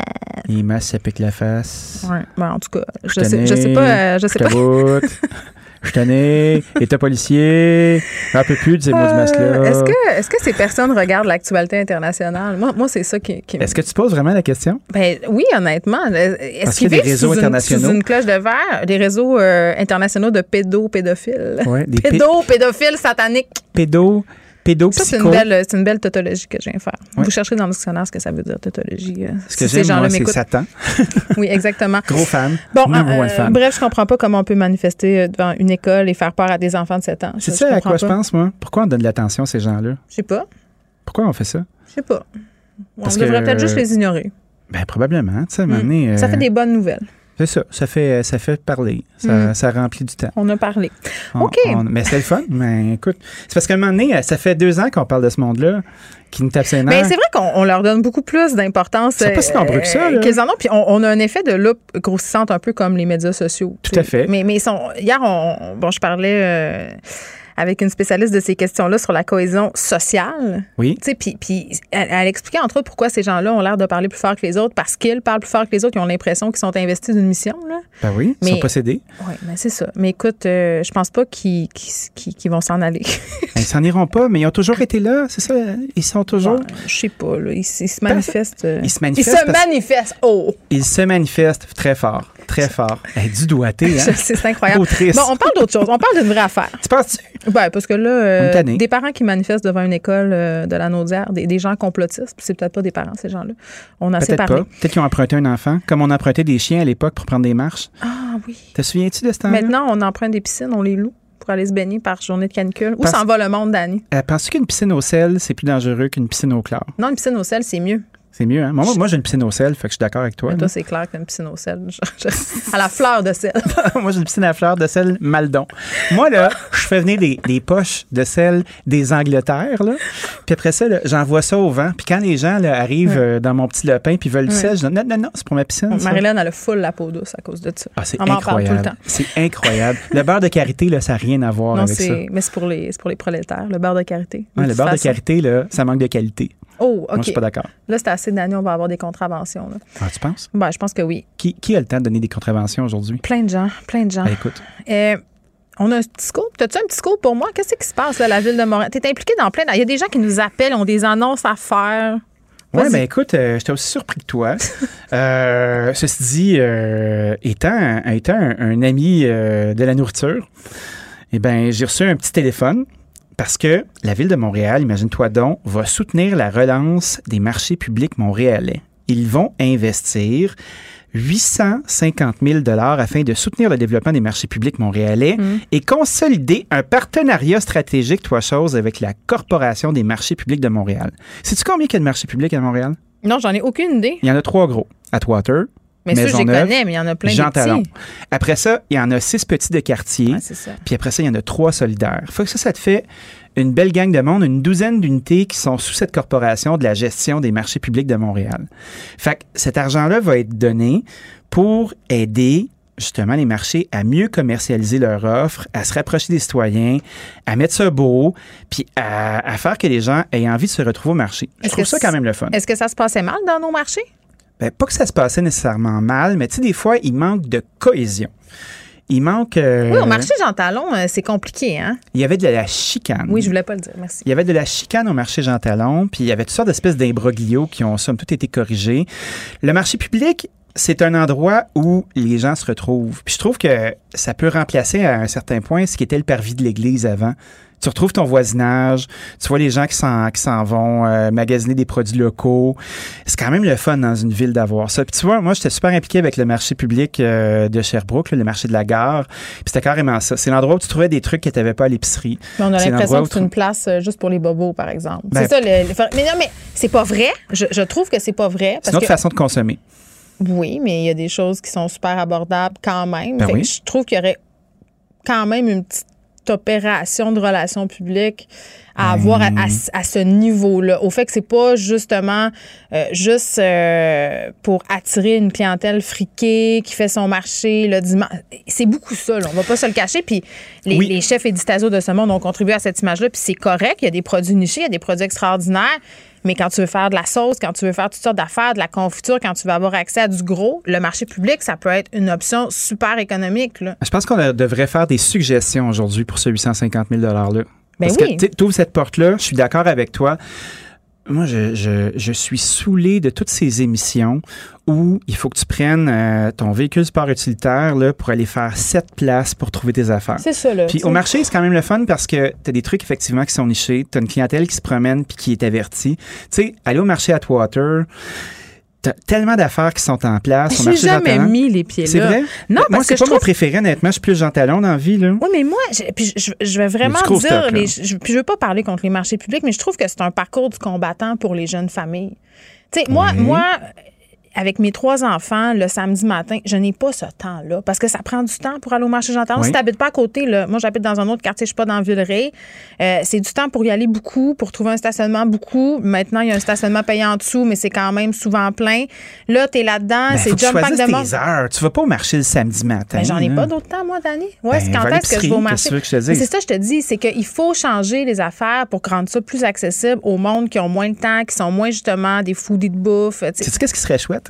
Les masques, ça pique la face. Ouais, ben, en tout cas, je Je sais, je sais pas, euh, je sais pas. [LAUGHS] Je tenais. État policier. Un peu plus de ces mots du masque-là. Euh, Est-ce que, est-ce que ces personnes regardent l'actualité internationale? Moi, moi c'est ça qui, qui Est-ce que tu poses vraiment la question? Ben oui, honnêtement. Est-ce Parce qu'ils qu'il y a des réseaux sous une, internationaux. sous une cloche de verre? Des réseaux euh, internationaux de pédopédophiles. Ouais, [LAUGHS] Pédopédophiles sataniques. Pédo, pédo, Ça, c'est une belle, c'est une belle tautologie que je viens faire. Vous chercherez dans le dictionnaire ce que ça veut dire, tautologie. euh, Ce que j'aime, moi, c'est. Satan. [LAUGHS] Oui, exactement. Gros fan. Bon, euh, fan. bref, je comprends pas comment on peut manifester euh, devant une école et faire peur à des enfants de 7 ans. C'est ça à quoi je pense, moi? Pourquoi on donne de l'attention à ces gens-là? Je sais pas. Pourquoi on fait ça? Je sais pas. On Parce devrait que- peut-être juste les ignorer. Ben, probablement. Tu sais, Mm. donné, Ça euh, fait des bonnes nouvelles. C'est ça. Ça fait, ça fait parler. Ça, Mm. ça remplit du temps. On a parlé. On- OK. on- mais c'est le fun. Mais écoute, c'est parce qu'à un moment donné, ça fait deux ans qu'on parle de ce monde-là qui nous tape ses nerfs. Mais Ben, c'est vrai qu'on on leur donne beaucoup plus d'importance. Sont pas si nombreux que ça, là. qu'ils en ont. Puis on, on a un effet de loupe grossissante un peu comme les médias sociaux. Tout à fait. Mais, mais ils sont, hier, on, bon, je parlais euh, avec une spécialiste de ces questions-là sur la cohésion sociale. Oui. Puis, elle, elle expliquait entre autres pourquoi ces gens-là ont l'air de parler plus fort que les autres parce qu'ils parlent plus fort que les autres, ils ont l'impression qu'ils sont investis d'une mission. Là. Ben oui, ils sont possédés. Oui, mais c'est ça. Mais écoute, euh, je pense pas qu'ils vont s'en aller. Ben, Ils s'en iront pas, mais ils ont toujours été là, c'est ça? Ils sont toujours? Je sais pas, là. Ils, ils se manifestent. euh, Ils se manifestent Ils se manifestent. Oh! Ils se manifestent très fort, très fort. Hey, du doigté, [LAUGHS] hein? C'est incroyable. Autrice. Bon, on parle d'autre chose. On parle d'une vraie affaire. Tu penses Ben, parce que là, euh, des parents qui manifestent devant une école euh, de la Naudière, des, des gens complotistes, puis c'est peut-être pas des parents, ces gens-là. On a assez Peut-être parlé. pas. Peut-être qu'ils ont emprunté un enfant, comme on empruntait des chiens à l'époque pour prendre des marches. Ah oui. Te souviens-tu de ce temps-là? Maintenant, on emprunte des piscines, on les loue pour aller se baigner par journée de canicule. Où s'en va le monde, Dani? Euh, Penses-tu qu'une piscine au sel, c'est plus dangereux qu'une piscine au chlore? Non, une piscine au sel, c'est mieux. C'est mieux, hein? Moi, moi, j'ai une piscine au sel, fait que je suis d'accord avec toi. Mais toi, c'est clair qu'une piscine au sel. à la fleur de sel. [LAUGHS] moi, j'ai une piscine à fleurs de sel Maldon. Moi, là, je fais venir des, des poches de sel des Angleterres, là. Puis après ça, j'envoie ça au vent. Puis quand les gens là, arrivent euh, dans mon petit lopin puis veulent du sel, je dis non, non, non, c'est pour ma piscine. Marilyn, elle a full la peau douce à cause de ça. Ah, c'est on m'en parle tout le incroyable. temps. C'est incroyable. Le beurre de karité, là, ça n'a rien à voir Non, avec ça. mais c'est pour les, pour les prolétaires, le beurre de karité. Ouais, le beurre de karité, là, ça manque de qualité. Oh, OK. Moi, je suis pas d'accord. Là, c'est assez d'années, on va avoir des contraventions. Là. Ah, tu penses? Ben, je pense que oui. Qui, qui a le temps de donner des contraventions aujourd'hui? Plein de gens, plein de gens. Ah, écoute. Euh, on a un petit scoop. T'as-tu un petit scoop pour moi? Qu'est-ce qui se passe là, à la ville de Montréal? T'es impliqué dans plein. Il y a des gens qui nous appellent, ont des annonces à faire. Oui, Vas-y. ben écoute, euh, j'étais aussi surpris que toi. [LAUGHS] Euh, ceci dit, euh, étant, un- étant un, un ami de la nourriture, eh ben j'ai reçu un petit téléphone parce que la ville de Montréal, imagine-toi donc, va soutenir la relance des marchés publics montréalais. ils vont investir 850 000 afin de soutenir le développement des marchés publics montréalais et consolider un partenariat stratégique, trois choses, avec la Corporation des marchés publics de Montréal. Sais-tu combien il y a de marchés publics à Montréal? Non, j'en ai aucune idée. Il y en a trois gros. Atwater, Mais ceux, je les connais, mais il y en a plein Jean de petits. Après ça, il y en a six petits de quartier. c'est ça. Puis après ça, il y en a trois solidaires. Faut que ça, ça te fait une belle gang de monde, une douzaine d'unités qui sont sous cette corporation de la gestion des marchés publics de Montréal. Fait que cet argent-là va être donné pour aider justement les marchés à mieux commercialiser leur offre, à se rapprocher des citoyens, à mettre ça beau, puis à, à faire que les gens aient envie de se retrouver au marché. Je trouve ça quand même le fun. Est-ce que ça se passait mal dans nos marchés? Ben, pas que ça se passait nécessairement mal, mais tu sais, des fois, il manque de cohésion. Il manque. euh, Oui, au marché Jean Talon, euh, c'est compliqué, hein? Il y avait de la chicane. Oui, je voulais pas le dire, merci. Il y avait de la chicane au marché Jean Talon, puis il y avait toutes sortes d'espèces d'imbroglios qui ont somme toute été corrigés. Le marché public, c'est un endroit où les gens se retrouvent. Puis je trouve que ça peut remplacer à un certain point ce qui était le parvis de l'église avant. Tu retrouves ton voisinage, tu vois les gens qui s'en, qui s'en vont euh, magasiner des produits locaux. C'est quand même le fun dans une ville d'avoir ça. Puis tu vois, moi, j'étais super impliqué avec le marché public euh, de Sherbrooke, là, le marché de la gare. Puis c'était carrément ça. C'est l'endroit où tu trouvais des trucs que tu n'avais pas à l'épicerie. Mais on a l'impression que c'est une place euh, juste pour les bobos, par exemple. Ben- c'est ça. Le, le- mais non, mais c'est pas vrai. Je, je trouve que c'est pas vrai. C'est une autre que, façon de consommer. Oui, mais il y a des choses qui sont super abordables quand même. Ben Fait que oui. Je trouve qu'il y aurait quand même une petite opération de relations publiques à avoir à, à ce- à ce niveau-là. Au fait que c'est pas justement euh, juste euh, pour attirer une clientèle friquée qui fait son marché le dimanche. C'est beaucoup ça, là. on va pas se le cacher. Puis les, les chefs éditoriaux de ce monde ont contribué à cette image-là. Puis c'est correct, il y a des produits nichés, il y a des produits extraordinaires. Mais quand tu veux faire de la sauce, quand tu veux faire toutes sortes d'affaires, de la confiture, quand tu veux avoir accès à du gros, le marché public, ça peut être une option super économique. Là. Je pense qu'on devrait faire des suggestions aujourd'hui pour ce 850 000 $-là. Ben Parce oui. que tu ouvres cette porte-là, je suis d'accord avec toi. Moi, je, je, je suis saoulé de toutes ces émissions où il faut que tu prennes euh, ton véhicule sport utilitaire là, pour aller faire sept places pour trouver tes affaires. C'est ça, là. Puis au marché, c'est quand même le fun parce que tu as des trucs effectivement qui sont nichés. Tu as une clientèle qui se promène puis qui est avertie. Tu sais, aller au marché Atwater, tellement d'affaires qui sont en place. au J'ai marché jamais Jean mis les pieds là. C'est vrai? Non, Moi, parce c'est que pas je mon préféré, honnêtement. Je suis plus Jean Talon dans la vie. Là. Oui, mais moi, je, puis je, je vais vraiment dire, stock, là. les, je, puis je veux pas parler contre les marchés publics, mais je trouve que c'est un parcours du combattant pour les jeunes familles. Tu sais, moi, moi, avec mes trois enfants, le samedi matin, je n'ai pas ce temps-là parce que ça prend du temps pour aller au marché Jean Talon. Oui. Si tu n'habites pas à côté, là, moi, j'habite dans un autre quartier, je suis pas dans Villeray. Euh, c'est du temps pour y aller beaucoup, pour trouver un stationnement beaucoup. Maintenant, il y a un stationnement payant en dessous, mais c'est quand même souvent plein. Là, tu es là-dedans, Ben, c'est jump pack de monde. tes heures. Tu vas pas au marché le samedi matin. Ben, j'en ai pas d'autre temps, moi, Dani. Ouais, Ben, c'est quand est-ce que je vais au marché? Mais C'est ça, je te dis, c'est qu'il faut changer les affaires pour rendre ça plus accessible au monde qui ont moins de temps, qui sont moins justement des foodies de bouffe. tu sais. Qu'est-ce qui serait chouette?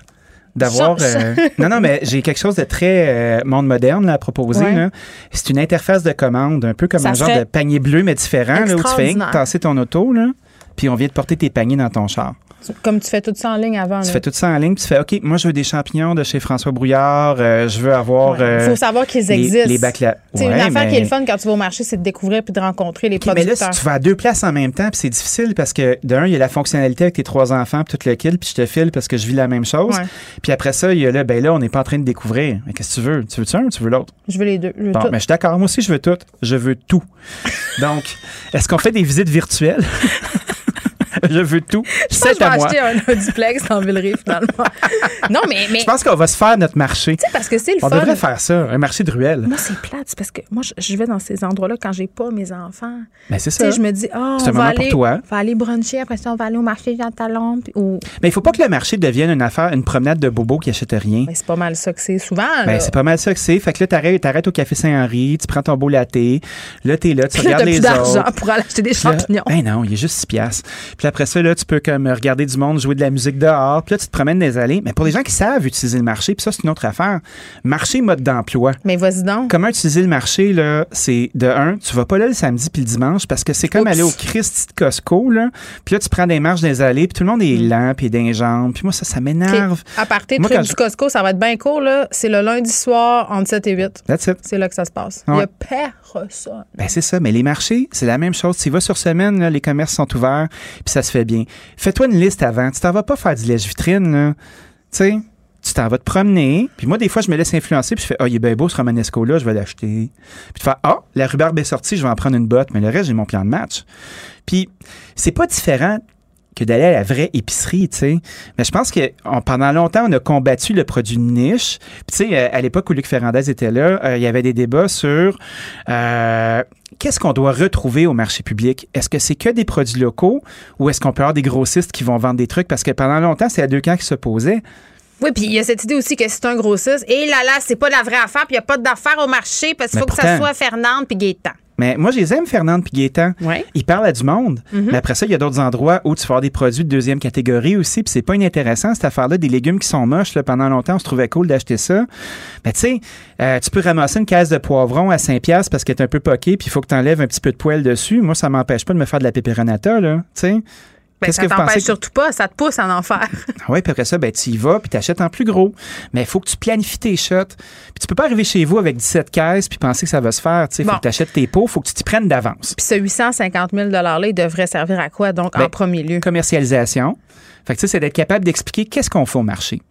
D'avoir. Euh, non, non, mais j'ai quelque chose de très euh, monde moderne là, à proposer. Ouais. là. C'est une interface de commande, un peu comme Ça un genre de panier bleu, mais différent, là, où tu fais tasser ton auto, là, puis on vient de porter tes paniers dans ton char. Comme tu fais tout ça en ligne avant. Tu là. fais tout ça en ligne, puis tu fais OK, moi, je veux des champignons de chez François Brouillard, euh, je veux avoir. Il euh, faut savoir qu'ils existent. Les, Ouais, une affaire mais- qui est le fun quand tu vas au marché, c'est de découvrir puis de rencontrer les OK, mais là, producteurs. si tu vas à deux places en même temps, puis c'est difficile parce que d'un, il y a la fonctionnalité avec tes trois enfants, puis tout le kit, puis je te file parce que je vis la même chose. Puis après ça, il y a là, ben là, on n'est pas en train de découvrir. Mais qu'est-ce que tu veux? Tu veux-tu un ou tu veux l'autre? Je veux les deux. Je veux Bon, tout. mais je suis d'accord. Moi aussi, je veux tout. Je veux tout. [LAUGHS] Donc, est-ce qu'on fait des visites virtuelles? [LAUGHS] [LAUGHS] je veux tout. Je pense que C'est je vais à moi. acheter un, duplex dans Villeray, finalement. [LAUGHS] non, mais. mais Je pense qu'on va se faire notre marché. Tu sais, parce que c'est le On fun. devrait faire ça, un marché de ruelles. Moi, c'est plate. c'est parce que moi, je, je vais dans ces endroits-là quand j'ai pas mes enfants. Ben, c'est Tu sais, ça. je me dis, C'est un on va aller, toi. va aller bruncher, après ça, on va aller au marché Jean Talon. puis- ou- Mais il faut pas que le marché devienne une affaire, une promenade de bobos qui achètent rien. Ben, c'est pas mal ça que c'est souvent. Ben, là. c'est pas mal ça que c'est. Fait que là, t'arrêtes, t'arrêtes au Café Saint-Henri, tu prends ton beau latte, là, t'es là, tu Puis là, regardes t'as les plus d'argent autres. pour aller acheter des là, champignons. Ben non, il est juste 6 piastres. Puis après ça, là, tu peux comme regarder du monde, jouer de la musique dehors. Puis là, tu te promènes dans les allées. Mais pour les gens qui savent utiliser le marché, puis ça, c'est une autre affaire. Marché mode d'emploi. Mais vas-y donc. Comment utiliser le marché, là, c'est de un, tu vas pas là le samedi puis le dimanche parce que c'est comme Oups. aller au Christ de Costco, là. Puis là, tu prends des marches dans les allées, puis tout le monde est lent, puis des jambes. Puis moi, ça, ça m'énerve. À partir Moi, du je- Costco, ça va être bien court. là. C'est le lundi soir entre 7 et 8. That's it. C'est là que ça se passe. Il y a personne. Ben c'est ça, mais les marchés, c'est la même chose. Tu vas sur semaine, là, les commerces sont ouverts, puis ça se fait bien. Fais-toi une liste avant. Tu t'en vas pas faire du lèche-vitrine, là. Tu sais, tu t'en vas te promener. Puis moi, des fois, je me laisse influencer, puis je fais, ah, il est bien beau ce Romanesco-là, je vais l'acheter. Puis tu fais, ah, la rhubarbe est sortie, je vais en prendre une botte, mais le reste, j'ai mon plan de match. Puis c'est pas différent que d'aller à la vraie épicerie, tu sais. Mais je pense que on- pendant longtemps, on a combattu le produit de niche. Puis tu sais, euh, à l'époque où Luc Ferrandez était là, euh, il y avait des débats sur euh, qu'est-ce qu'on doit retrouver au marché public? Est-ce que c'est que des produits locaux ou est-ce qu'on peut avoir des grossistes qui vont vendre des trucs? Parce que pendant longtemps, c'est à deux camps qui s'opposaient. Oui, puis il y a cette idée aussi que c'est un grossiste. Et là, là, c'est pas la vraie affaire, puis il n'y a pas d'affaire au marché parce qu'il faut que ça soit Fernande puis Gaétan. Mais moi, je les aime, Fernande puis Gaétan. Ils parlent à du monde. Mhm. Mais après ça, il y a d'autres endroits où tu vas avoir des produits de deuxième catégorie aussi. Puis c'est pas inintéressant, cette affaire-là. Des légumes qui sont moches, là, pendant longtemps, on se trouvait cool d'acheter ça. Mais tu sais, euh, tu peux ramasser une caisse de poivrons à 5$ piastres parce qu'elle est un peu poquée, puis il faut que tu enlèves un petit peu de poêle dessus. Moi, ça m'empêche pas de me faire de la pépéronata, là. Tu sais. Ben, ça t'empêche surtout pas, ça te pousse en faire. Oui, puis après ça, ben, tu y vas, puis tu achètes en plus gros. Mais il faut que tu planifies tes shots. Puis tu peux pas arriver chez vous avec 17 caisses puis penser que ça va se faire. Il faut que tu achètes tes pots, il faut que tu t'y prennes d'avance. Puis ce 850 000 $-là, il devrait servir à quoi, donc, en Ben, premier lieu? Commercialisation. Fait que tu sais, c'est d'être capable d'expliquer qu'est-ce qu'on fait au marché.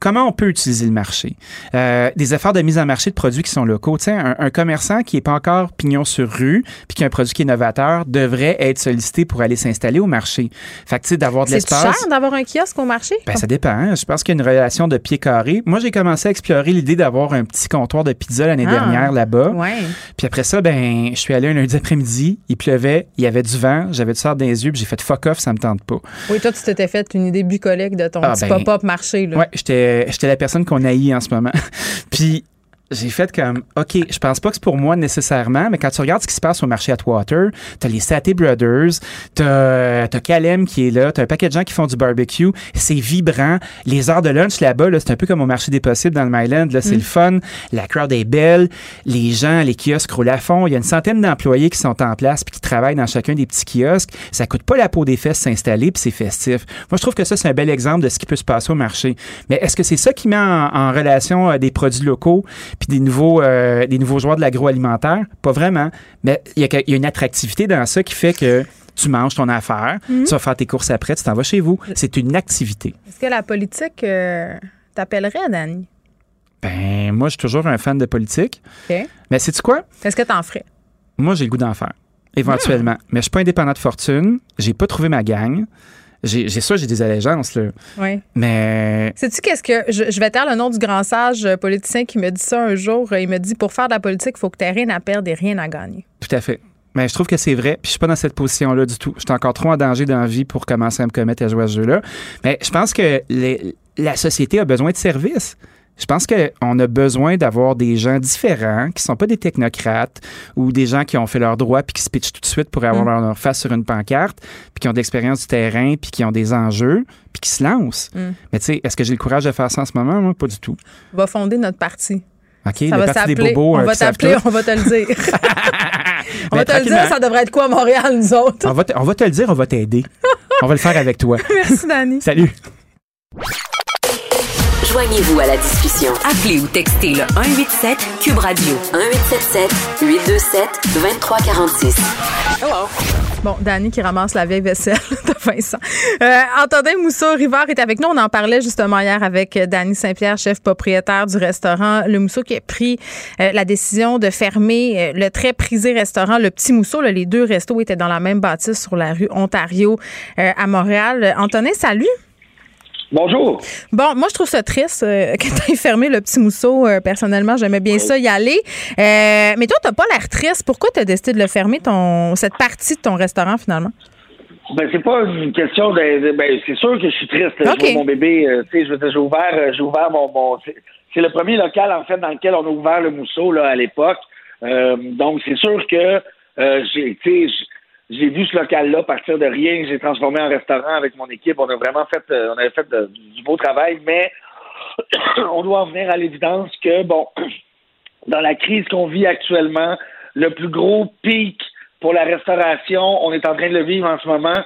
Comment on peut utiliser le marché? Euh, des efforts de mise en marché de produits qui sont locaux. Tu sais, un, un commerçant qui n'est pas encore pignon sur rue puis qui a un produit qui est novateur devrait être sollicité pour aller s'installer au marché. Fait que tu sais, d'avoir de C'est l'espace. cher d'avoir un kiosque au marché? Ben, ça dépend. hein. Je pense qu'il y a une relation de pied carré. Moi, j'ai commencé à explorer l'idée d'avoir un petit comptoir de pizza l'année Ah. dernière là-bas. Ouais. Puis après ça, ben, je suis allé un lundi après-midi. Il pleuvait, il y avait du vent, j'avais du sort dans les yeux, puis j'ai fait fuck off, ça me tente pas. Oui, toi, tu t'étais fait une idée bucolique de ton Ah, petit ben, pop-up marché. Là. Ouais, j'étais j'étais la personne qu'on haït en ce moment. [LAUGHS] puis j'ai fait comme, OK, je pense pas que c'est pour moi nécessairement, mais quand tu regardes ce qui se passe au marché Atwater, t'as les Saté Brothers, t'as as Calem qui est là, t'as un paquet de gens qui font du barbecue, c'est vibrant. Les heures de lunch là-bas, là, c'est un peu comme au marché des possibles dans le Myland, là, c'est Mm. le fun, la crowd est belle, les gens, les kiosques roulent à fond, il y a une centaine d'employés qui sont en place puis qui travaillent dans chacun des petits kiosques, ça coûte pas la peau des fesses s'installer puis c'est festif. Moi, je trouve que ça, c'est un bel exemple de ce qui peut se passer au marché. Mais est-ce que c'est ça qui met en, en relation euh, des produits locaux? Puis des nouveaux, euh, des nouveaux joueurs de l'agroalimentaire? Pas vraiment. Mais il y, a y une attractivité dans ça qui fait que tu manges ton affaire, Mhm. tu vas faire tes courses après, tu t'en vas chez vous. C'est une activité. Est-ce que la politique euh, t'appellerait, Dani? Ben, moi, je suis toujours un fan de politique. OK. Mais sais-tu quoi? Est-ce que t'en ferais? Moi, j'ai le goût d'en faire, éventuellement. Mais je suis pas indépendant de fortune. J'ai pas trouvé ma gang. J'ai ça, j'ai des allégeances, là. Oui. Mais Sais-tu qu'est-ce que. Je, je vais taire le nom du grand sage euh, politicien qui me dit ça un jour. Euh, Il me dit pour faire de la politique, il faut que tu rien à perdre et rien à gagner. tout à fait. Mais je trouve que c'est vrai. Puis je suis pas dans cette position-là du tout. Je suis encore trop en danger dans la vie pour commencer à me commettre à jouer à ce jeu-là. Mais je pense que les- la société a besoin de services. Je pense qu'on a besoin d'avoir des gens différents qui sont pas des technocrates ou des gens qui ont fait leur droit puis qui se pitchent tout de suite pour avoir Mm. leur face sur une pancarte puis qui ont de l'expérience du terrain puis qui ont des enjeux puis qui se lancent. Mm. Mais tu sais, est-ce que j'ai le courage de faire ça en ce moment? Moi, pas du tout. On va fonder notre parti. OK, ça le va parti des s'appeler. bobos. On euh, va t'appeler, on va te le dire. [LAUGHS] on Mais va te le dire, ça devrait être quoi à Montréal, nous autres? On va, te, on va te le dire, on va t'aider. [LAUGHS] on va le faire avec toi. Merci, Dani. Salut. Joignez-vous à la discussion. Appelez ou textez le 187 Cube Radio 1877 827 2346. Bon, Dani qui ramasse la vieille vaisselle [LAUGHS] de Vincent. Euh, Antonin Mousseau-Rivard est avec nous. On en parlait justement hier avec Dani Saint-Pierre, chef propriétaire du restaurant Le Mousseau, qui a pris euh, la décision de fermer euh, le très prisé restaurant Le Petit Mousseau. Là, les deux restos étaient dans la même bâtisse sur la rue Ontario euh, à Montréal. Euh, Antonin, salut. Bonjour. Bon, moi, je trouve ça triste euh, [LAUGHS] que tu aies fermé le petit mousseau. Euh, personnellement, j'aimais bien ça y aller. Euh, mais toi, tu pas l'air triste. Pourquoi tu as décidé de le fermer, ton, cette partie de ton restaurant, finalement? Ben c'est pas une question de, ben c'est sûr que je suis triste. là. Ok. Je vois mon bébé, tu sais, je veux dire, j'ai ouvert, j'ai ouvert mon, mon c'est, le premier local en fait dans lequel on a ouvert le mousseau là à l'époque. Donc c'est sûr que j'ai, tu sais, j'ai vu ce local-là partir de rien, j'ai transformé en restaurant avec mon équipe. On a vraiment fait, euh, on avait fait du beau travail, mais [CLEARS THROAT] on doit en venir à l'évidence que bon, [CLEARS THROAT] dans la crise qu'on vit actuellement, le plus gros pic pour la restauration, on est en train de le vivre en ce moment,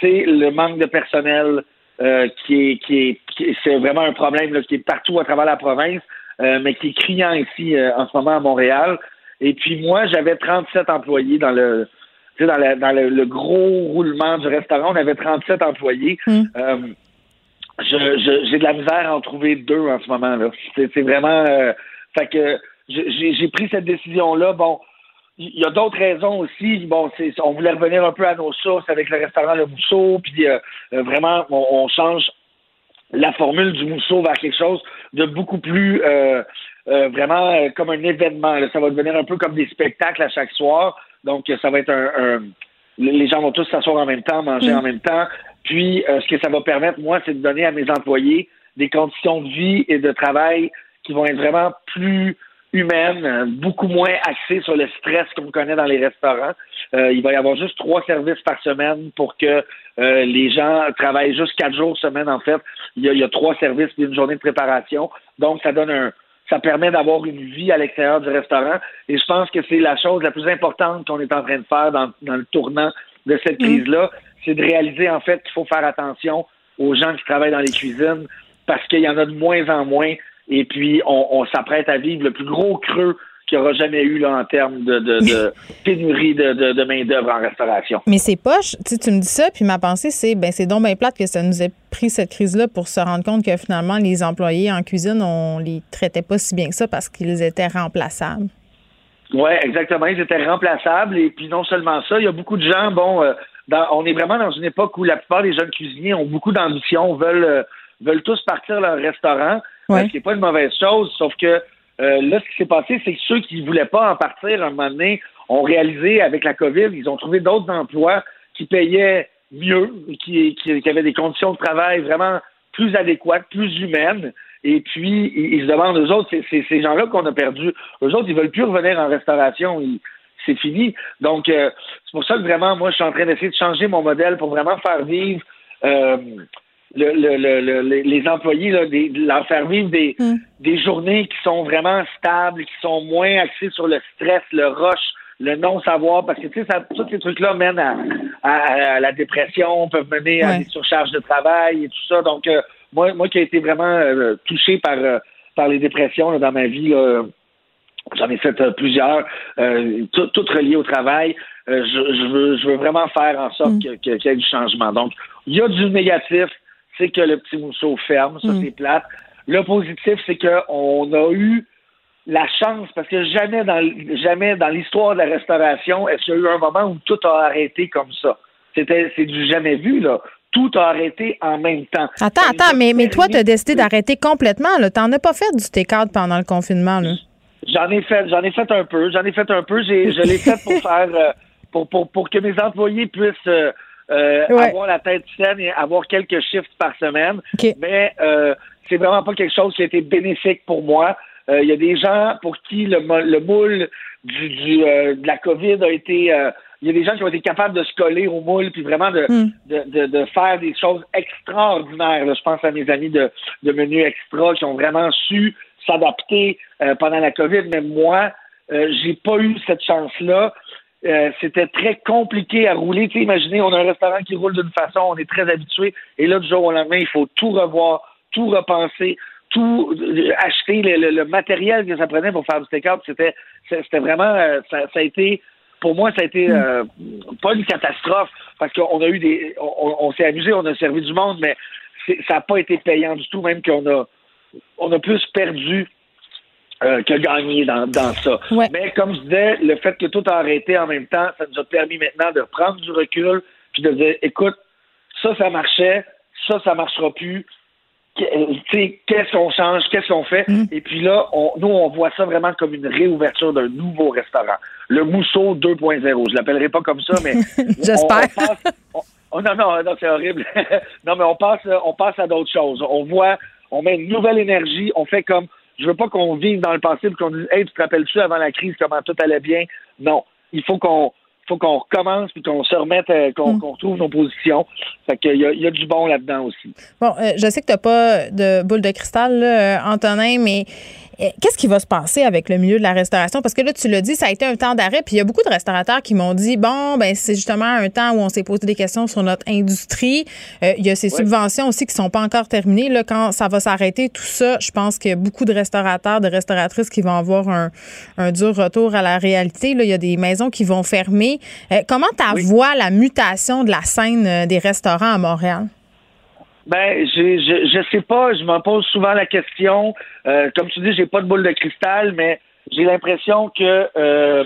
c'est le manque de personnel euh, qui est qui est qui est- c'est vraiment un problème là, qui est partout à travers la province, euh, mais qui est criant ici euh, en ce moment à Montréal. Et puis moi, j'avais 37 employés dans le tu sais, dans, la- dans le, le gros roulement du restaurant, on avait 37 employés. Euh, je, je- j'ai de la misère à en trouver deux en ce moment là. C'est, vraiment euh, fait que j'ai, pris cette décision là. Bon, il y a d'autres raisons aussi. Bon, c'est, on voulait revenir un peu à nos sources avec le restaurant Le Mousseau, puis euh, euh, vraiment on, on change la formule du Mousseau vers quelque chose de beaucoup plus euh, euh, vraiment euh, comme un événement. là. Ça va devenir un peu comme des spectacles à chaque soir. Donc, ça va être un, un- les gens vont tous s'asseoir en même temps, manger Mm. en même temps. Puis, euh, ce que ça va permettre, moi, c'est de donner à mes employés des conditions de vie et de travail qui vont être vraiment plus humaines, beaucoup moins axées sur le stress qu'on connaît dans les restaurants. Euh, il va y avoir juste trois services par semaine pour que euh, les gens travaillent juste quatre jours semaine, en fait. Il y a, il y a trois services puis une journée de préparation. Donc, ça donne un, ça permet d'avoir une vie à l'extérieur du restaurant. Et je pense que c'est la chose la plus importante qu'on est en train de faire dans, dans le tournant de cette crise-là, c'est de réaliser en fait qu'il faut faire attention aux gens qui travaillent dans les cuisines parce qu'il y en a de moins en moins. Et puis, on, on s'apprête à vivre le plus gros creux qu'il y aura jamais eu là, en termes de, de, de [LAUGHS] pénurie de, main-d'œuvre en restauration. Mais c'est poche. Tu sais, tu me dis ça, puis ma pensée, c'est ben c'est donc bien plate que ça nous ait pris cette crise-là pour se rendre compte que finalement, les employés en cuisine, on les traitait pas si bien que ça parce qu'ils étaient remplaçables. Oui, exactement. Ils étaient remplaçables. Et puis non seulement ça, il y a beaucoup de gens, bon, euh, dans- on est vraiment dans une époque où la plupart des jeunes cuisiniers ont beaucoup d'ambition, veulent, euh, veulent tous partir leur restaurant, Ouais. ce qui n'est pas une mauvaise chose, sauf que euh, là, ce qui s'est passé, c'est que ceux qui ne voulaient pas en partir à un moment donné ont réalisé avec la COVID, ils ont trouvé d'autres emplois qui payaient mieux, qui, qui, qui avaient des conditions de travail vraiment plus adéquates, plus humaines. Et puis, ils, se demandent, eux autres, c'est ces gens-là qu'on a perdus. Eux autres, ils veulent plus revenir en restauration. C'est fini. Donc, euh, c'est pour ça que vraiment, moi, je suis en train d'essayer de changer mon modèle pour vraiment faire vivre euh, le, le, le, le- les- les employés, là, des, de leur faire vivre des, des journées qui sont vraiment stables, qui sont moins axées sur le stress, le rush, le non-savoir, parce que tu sais, ça- tous ces trucs-là mènent à, à- à la dépression, peuvent mener à des surcharges de travail et tout ça. Donc, euh, moi, moi qui ai été vraiment euh, touché par, euh, par les dépressions là, dans ma vie, J'en ai fait plusieurs, euh, tout- toutes reliées au travail. Je, je veux, je veux vraiment faire en sorte que- qu'il y ait du changement. Donc, il y a du négatif, c'est que le petit mousseau ferme, ça Mm. c'est plate. Le positif, c'est qu'on a eu la chance, parce que jamais dans jamais dans l'histoire de la restauration, est-ce qu'il y a eu un moment où tout a arrêté comme ça? C'était c'est du jamais vu, là. Tout a arrêté en même temps. Attends, attends, mais, mais toi, tu as décidé d'arrêter complètement. Tu n'en as pas fait du take-out pendant le confinement. Là. J'en ai fait, j'en ai fait un peu, j'en ai fait un peu. J'ai, je l'ai fait pour [LAUGHS] faire, euh, pour, pour, pour que mes employés puissent euh, euh, Ouais. avoir la tête saine et avoir quelques shifts par semaine. Mais euh, c'est vraiment pas quelque chose qui a été bénéfique pour moi. Euh, Il y a des gens pour qui le, mo- le moule du, du, euh, de la COVID a été. euh, il y a des gens qui ont été capables de se coller au moule puis vraiment de, Mm. de, de, de faire des choses extraordinaires. là. Je pense à mes amis de, de Menu Extra qui ont vraiment su s'adapter euh, pendant la COVID. Mais moi, euh, j'ai pas eu cette chance-là. Euh, c'était très compliqué à rouler. Tu sais, imaginez, on a un restaurant qui roule d'une façon, on est très habitué, et là, du jour au lendemain, il faut tout revoir, tout repenser, tout euh, acheter le, le- le matériel que ça prenait pour faire du take-out. C'était, c'était vraiment, euh, ça, ça a été, pour moi, ça a été euh, pas une catastrophe parce qu'on a eu des, on, on s'est amusé, on a servi du monde, mais ça n'a pas été payant du tout, même qu'on a, on a plus perdu euh, que gagné dans, dans ça. Mais comme je disais, le fait que tout a arrêté en même temps, ça nous a permis maintenant de prendre du recul puis de dire, écoute, ça, ça marchait, ça, ça marchera plus. Euh, tu sais, Qu'est-ce qu'on change, qu'est-ce qu'on fait? Et puis là, on, nous, on voit ça vraiment comme une réouverture d'un nouveau restaurant. Le Mousseau 2.0. Je l'appellerai pas comme ça, mais [LAUGHS] J'espère. oh, non, non, non, c'est horrible. [LAUGHS] non, mais on passe, on passe à d'autres choses. On voit, on met une nouvelle énergie. On fait comme, je veux pas qu'on vive dans le passé et qu'on dise, hey, tu te rappelles-tu avant la crise comment tout allait bien? Non. Il faut qu'on, faut qu'on recommence puis qu'on se remette, euh, qu'on qu'on retrouve nos positions. Fait qu'il y y a du bon là-dedans aussi. Bon, euh, je sais que tu n'as pas de boule de cristal, là, Antonin, mais qu'est-ce qui va se passer avec le milieu de la restauration? Parce que là, tu l'as dit, ça a été un temps d'arrêt, puis il y a beaucoup de restaurateurs qui m'ont dit, bon, ben c'est justement un temps où on s'est posé des questions sur notre industrie. Euh, il y a ces subventions aussi qui sont pas encore terminées. Là, quand ça va s'arrêter, tout ça, je pense qu'il y a beaucoup de restaurateurs, de restauratrices qui vont avoir un, un dur retour à la réalité. Là, il y a des maisons qui vont fermer. Euh, comment tu vois la mutation de la scène euh, des restaurants à Montréal? Ben, je, je, je sais pas. Je m'en pose souvent la question. Euh, comme tu dis, j'ai pas de boule de cristal, mais j'ai l'impression que euh,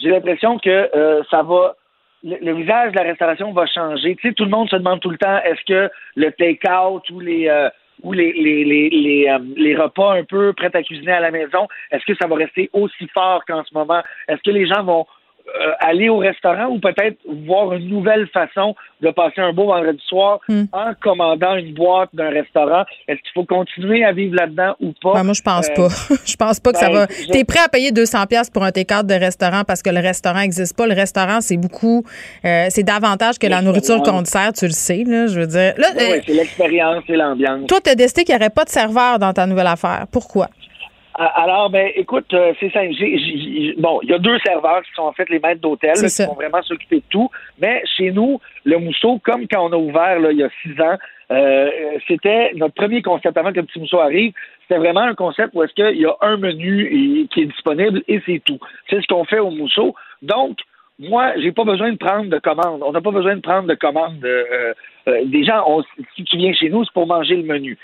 j'ai l'impression que euh, ça va. Le, le visage de la restauration va changer. Tu sais, tout le monde se demande tout le temps est-ce que le take-out ou les euh, ou les les les les, euh, les repas un peu prêts à cuisiner à la maison, est-ce que ça va rester aussi fort qu'en ce moment? Est-ce que les gens vont euh, aller au restaurant ou peut-être voir une nouvelle façon de passer un beau vendredi soir en commandant une boîte d'un restaurant. Est-ce qu'il faut continuer à vivre là-dedans ou pas? Ben, moi, je pense Euh, pas. [LAUGHS] je pense pas que ça ben, va. je- T'es prêt à payer 200 pièces pour un take de restaurant parce que le restaurant n'existe pas? Le restaurant, c'est beaucoup, euh, c'est davantage que la nourriture qu'on te sert, tu le sais, là. Je veux dire. Là, ouais, c'est l'expérience, c'est l'ambiance. toi, t'as décidé qu'il n'y aurait pas de serveur dans ta nouvelle affaire. Pourquoi? Alors, ben, écoute, euh, c'est simple. Bon, il y a deux serveurs qui sont en fait les maîtres d'hôtel, qui ça. vont vraiment s'occuper de tout. Mais chez nous, le Mousseau, comme quand on a ouvert là, il y a six ans, euh, c'était notre premier concept avant que le petit Mousseau arrive. C'était vraiment un concept où est-ce qu'il y a un menu et- qui est disponible et c'est tout. C'est ce qu'on fait au Mousseau. Donc, moi, j'ai pas besoin de prendre de commandes. On n'a pas besoin de prendre de commandes. euh, euh, des gens, on- si tu viens chez nous, c'est pour manger le menu.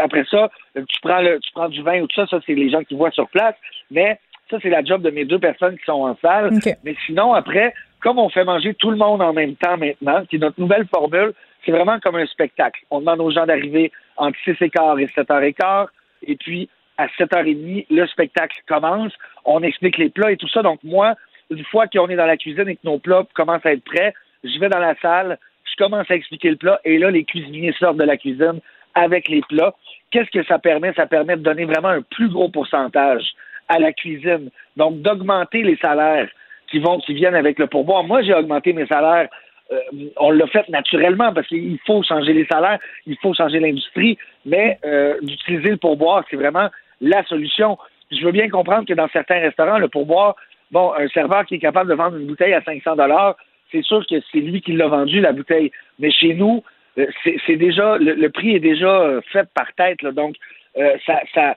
Après ça, euh, tu prends le, tu prends du vin ou tout ça, ça c'est les gens qui voient sur place. Mais ça, c'est la job de mes deux personnes qui sont en salle. Mais sinon, après, comme on fait manger tout le monde en même temps maintenant, qui est notre nouvelle formule, c'est vraiment comme un spectacle. On demande aux gens d'arriver entre 6 et quart et 7 heures et quart, et puis à 7h30, le spectacle commence. On explique les plats et tout ça. Donc moi, une fois qu'on est dans la cuisine et que nos plats commencent à être prêts, je vais dans la salle, je commence à expliquer le plat, et là, les cuisiniers sortent de la cuisine avec les plats. Qu'est-ce que ça permet? Ça permet de donner vraiment un plus gros pourcentage à la cuisine. Donc, d'augmenter les salaires qui vont, qui viennent avec le pourboire. Moi, j'ai augmenté mes salaires. Euh, on l'a fait naturellement parce qu'il faut changer les salaires, il faut changer l'industrie, mais euh, d'utiliser le pourboire, c'est vraiment la solution. Je veux bien comprendre que dans certains restaurants, le pourboire, bon, un serveur qui est capable de vendre une bouteille à 500 dollars, c'est sûr que c'est lui qui l'a vendu la bouteille. Mais chez nous, euh, c'est déjà le, prix est déjà euh, fait par tête, là. donc euh, ça, ça,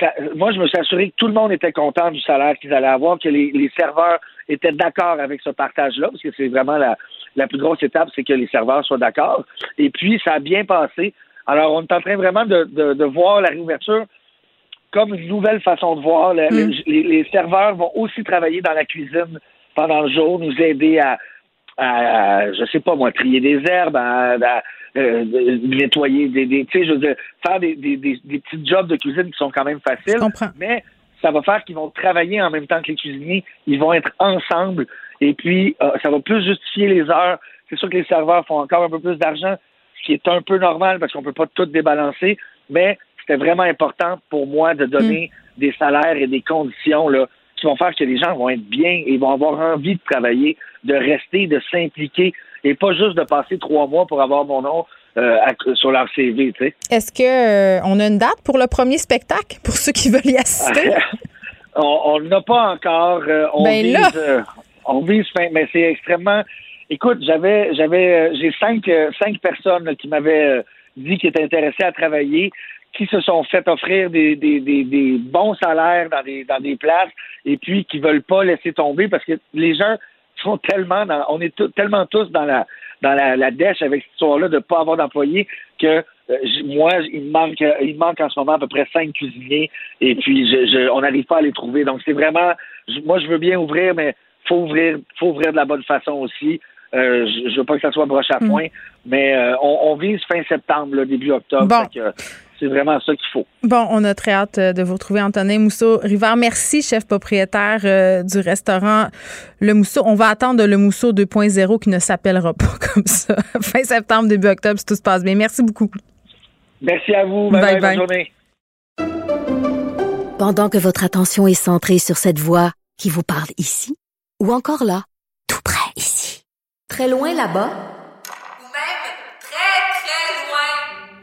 ça- moi, je me suis assuré que tout le monde était content du salaire qu'ils allaient avoir, que les, les serveurs étaient d'accord avec ce partage-là, parce que c'est vraiment la, la plus grosse étape, c'est que les serveurs soient d'accord. Et puis, ça a bien passé. Alors, on est en train vraiment de, de, de voir la réouverture comme une nouvelle façon de voir. Le- Mm. le- les, les serveurs vont aussi travailler dans la cuisine pendant le jour, nous aider à, à, je sais pas moi, trier des herbes, à, à, euh, nettoyer des, des tu sais, je veux dire, faire des, des, des, des petits jobs de cuisine qui sont quand même faciles. Mais ça va faire qu'ils vont travailler en même temps que les cuisiniers. Ils vont être ensemble. Et puis, euh, ça va plus justifier les heures. C'est sûr que les serveurs font encore un peu plus d'argent, ce qui est un peu normal parce qu'on peut pas tout débalancer. Mais c'était vraiment important pour moi de donner des salaires et des conditions là, qui vont faire que les gens vont être bien et vont avoir envie de travailler, de rester, de s'impliquer et pas juste de passer trois mois pour avoir mon nom euh, à- sur leur CV. Tu sais. Est-ce que euh, on a une date pour le premier spectacle pour ceux qui veulent y assister? [LAUGHS] on on n'a pas encore. euh, on Ben vise, là! euh, on vise fin, mais c'est extrêmement. Écoute, j'avais, j'avais, j'ai cinq, cinq personnes là, qui m'avaient dit qu'ils étaient intéressés à travailler, qui se sont fait offrir des, des, des, des bons salaires dans des, dans des places, et puis qui veulent pas laisser tomber parce que les gens sont tellement dans, on est tellement tous dans la, dans la, la dèche avec cette histoire-là de pas avoir d'employés que euh, moi, il me manque, il me manque en ce moment à peu près cinq cuisiniers et puis je, je- on n'arrive pas à les trouver. Donc c'est vraiment, moi je veux bien ouvrir, mais faut ouvrir, faut ouvrir de la bonne façon aussi. Euh, je, je veux pas que ça soit broche à Mm. point, mais euh, on, on vise fin septembre, là, début octobre. Bon. Fait que, c'est vraiment ça qu'il faut. Bon, on a très hâte euh, de vous retrouver, Antonin Mousseau-Rivard. Merci, chef propriétaire euh, du restaurant Le Mousseau. On va attendre le Mousseau 2.0 qui ne s'appellera pas [LAUGHS] comme ça. fin septembre, début octobre, si tout se passe bien. Merci beaucoup. Merci à vous. Bye Bye bye. bye. Bonne journée. Pendant que votre attention est centrée sur cette voix qui vous parle ici, ou encore là, tout près ici, très loin là-bas, Ou même très, très loin.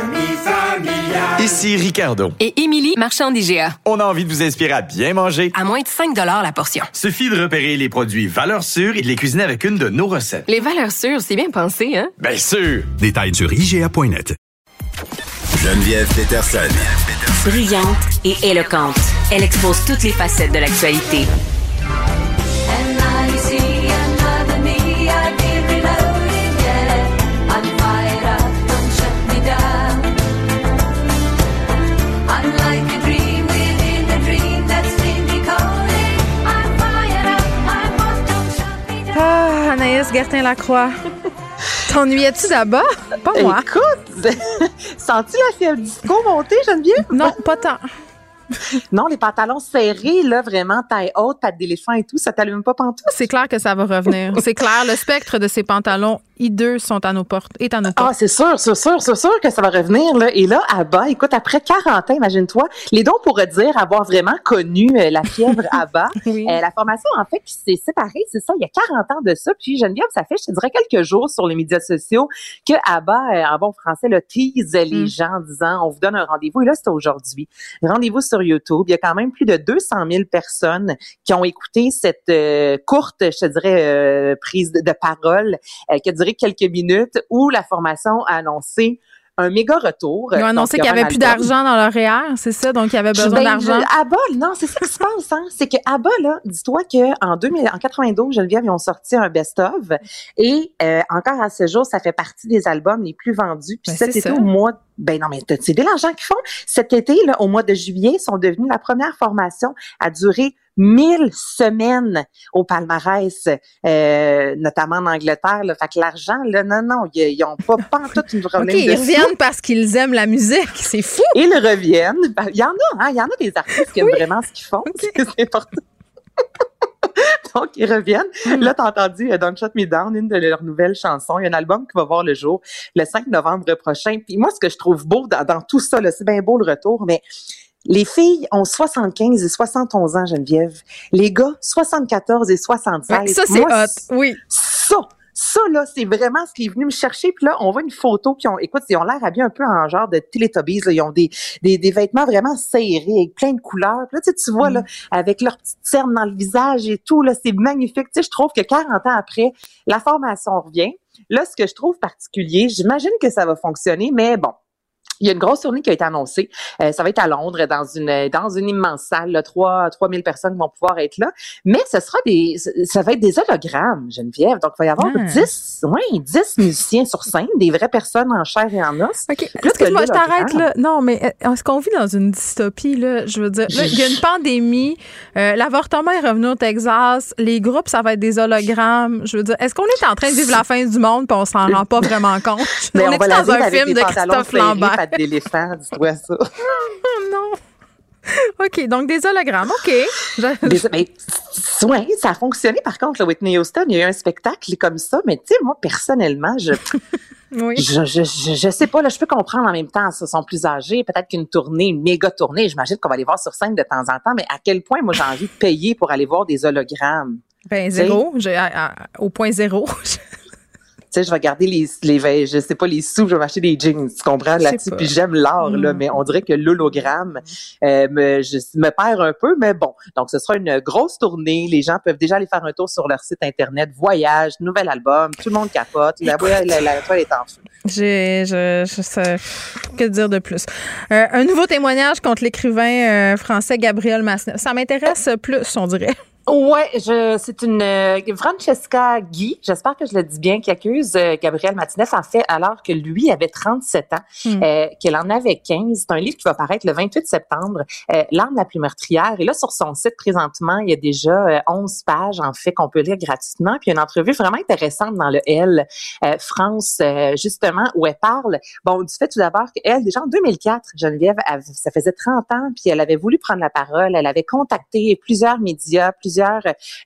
Ici Ricardo. Et Émilie, marchand d'IGA. On a envie de vous inspirer à bien manger. À moins de 5 la portion. Suffit de repérer les produits valeurs sûres et de les cuisiner avec une de nos recettes. Les valeurs sûres, c'est bien pensé, hein? Bien sûr! Détails sur IGA.net. Geneviève Peterson. Brillante et éloquente, elle expose toutes les facettes de l'actualité. Anaïs Gertin-Lacroix. T'ennuyais-tu là-bas? Pas moi. Écoute, [LAUGHS] sens-tu la fièvre disco monter, Geneviève? Non, pas tant. Non, les pantalons serrés, là, vraiment, taille haute, patte d'éléphant et tout, ça t'allume pas pantoute? C'est clair que ça va revenir. C'est clair, le spectre de ces pantalons hideux sont à nos portes, est à nos portes. Ah, c'est sûr, c'est sûr, c'est sûr que ça va revenir, là. Et là, à bas, écoute, après 40 ans, imagine-toi, les dons pourraient dire avoir vraiment connu euh, la fièvre [LAUGHS] à bas. Oui. Euh, la formation, en fait, qui s'est séparée, c'est ça, il y a 40 ans de ça. Puis Geneviève, ça fait, je te dirais, quelques jours sur les médias sociaux que ABBA, euh, en bon français, le tease les Mm. gens en disant, on vous donne un rendez-vous. Et là, c'est aujourd'hui. Rendez-vous sur YouTube. Il y a quand même plus de 200 000 personnes qui ont écouté cette euh, courte, je te dirais, prise de, de parole qui a duré quelques minutes où la formation a annoncé un méga retour. Ils ont annoncé qu'il n'y avait plus d'argent dans leur REER, c'est ça? Donc, il y avait besoin Ben, d'argent. je- Abba, non, c'est ça qui se passe, hein. C'est que Abba, là, dis-toi qu'en 2000, en 92, Geneviève, ils ont sorti un best-of. Et, euh, encore à ce jour, ça fait partie des albums les plus vendus. Puis Ben, cet été, ça. au mois, ben non, mais c'est des l'argent qu'ils font. Cet été, là, au mois de juillet, ils sont devenus la première formation à durer 1000 semaines au palmarès, euh, notamment en Angleterre. Là. Fait que l'argent, là, non, non, ils, ils ont pas, pas en tout une [LAUGHS] problème ils de sous. reviennent parce qu'ils aiment la musique. [LAUGHS] C'est fou. Ils reviennent. Ben, Il y en a, hein, il y en a des artistes qui aiment vraiment ce qu'ils font. C'est important. [LAUGHS] Donc, ils reviennent. Hmm. Là, t'as entendu euh, Don't Shut Me Down, une de leurs nouvelles chansons. Il y a un album qui va voir le jour le 5 novembre prochain. Puis moi, ce que je trouve beau dans, dans tout ça, c'est bien beau le retour, mais les filles ont 75 et 71 ans, Geneviève. Les gars, 74 et 76. Ouais, ça, c'est hot. Oui. Ça, ça, là, c'est vraiment ce qui est venu me chercher. Puis là, on voit une photo, puis on, écoute, ils ont l'air habillés un peu en genre de Teletubbies. Là. Ils ont des, des, des vêtements vraiment serrés, avec plein de couleurs. Puis là, tu, sais, tu vois, là, avec leur petite cerne dans le visage et tout, là, c'est magnifique. Tu sais, je trouve que 40 ans après, la formation revient. Là, ce que je trouve particulier, j'imagine que ça va fonctionner, mais bon, il y a une grosse tournée qui a été annoncée. Euh, ça va être à Londres, dans une dans une immense salle. Là, 3 3000 personnes vont pouvoir être là. Mais ce sera des ça va être des hologrammes, Geneviève. Donc, il va y avoir Ah. 10, ouais, 10 musiciens sur scène, des vraies personnes en chair et en os. OK. Plus que Excuse-moi, je t'arrête là. Non, mais euh, est-ce qu'on vit dans une dystopie, là? Je veux dire, là, il y a une [LAUGHS] pandémie, euh, l'avortement est revenu au Texas, les groupes, ça va être des hologrammes. Je veux dire, est-ce qu'on est en train de vivre la [LAUGHS] fin du monde puis on s'en rend pas vraiment compte? Mais on on est dans un film de Christophe Lambert. Pattes d'éléphant, dis-toi ça. [LAUGHS] non. OK, donc des hologrammes, OK. Je- Des- mais, ouais, ça a fonctionné par contre, le Whitney Houston. Il y a eu un spectacle comme ça, mais tu sais, moi, personnellement, je, [LAUGHS] Oui. je, je, je, je sais pas, là, je peux comprendre en même temps, ils sont plus âgés, peut-être qu'une tournée, une méga tournée, j'imagine qu'on va les voir sur scène de temps en temps, mais à quel point, moi, j'ai envie de payer pour aller voir des hologrammes? Ben, zéro. J'ai- à- à- au point zéro. [LAUGHS] Tu sais, je vais garder les, les, je sais pas, les sous, je vais m'acheter des jeans, tu comprends, là-dessus, puis j'aime l'art, là, Mm. mais on dirait que l'hologramme euh, me, je, me perd un peu, mais bon. Donc, ce sera une grosse tournée, les gens peuvent déjà aller faire un tour sur leur site Internet, voyage, nouvel album, tout le monde capote, la, la, la, la toile est en feu. J'ai, je, je sais, que dire de plus? Euh, un nouveau témoignage contre l'écrivain euh, français Gabriel Masneff. Ça m'intéresse plus, on dirait. Ouais, je, c'est une euh, Francesca Guy, j'espère que je le dis bien, qui accuse euh, Gabriel Martinez en fait alors que lui avait 37 ans, Hmm. euh, qu'elle en avait 15. C'est un livre qui va paraître le 28 septembre, euh, L'arme la plus meurtrière. Et là, sur son site présentement, il y a déjà euh, 11 pages en fait qu'on peut lire gratuitement. Puis une entrevue vraiment intéressante dans le L euh, France, euh, justement, où elle parle, bon, du fait tout d'abord qu'elle, déjà en 2004, Geneviève, elle- ça faisait 30 ans, puis elle avait voulu prendre la parole. Elle avait contacté plusieurs médias, plusieurs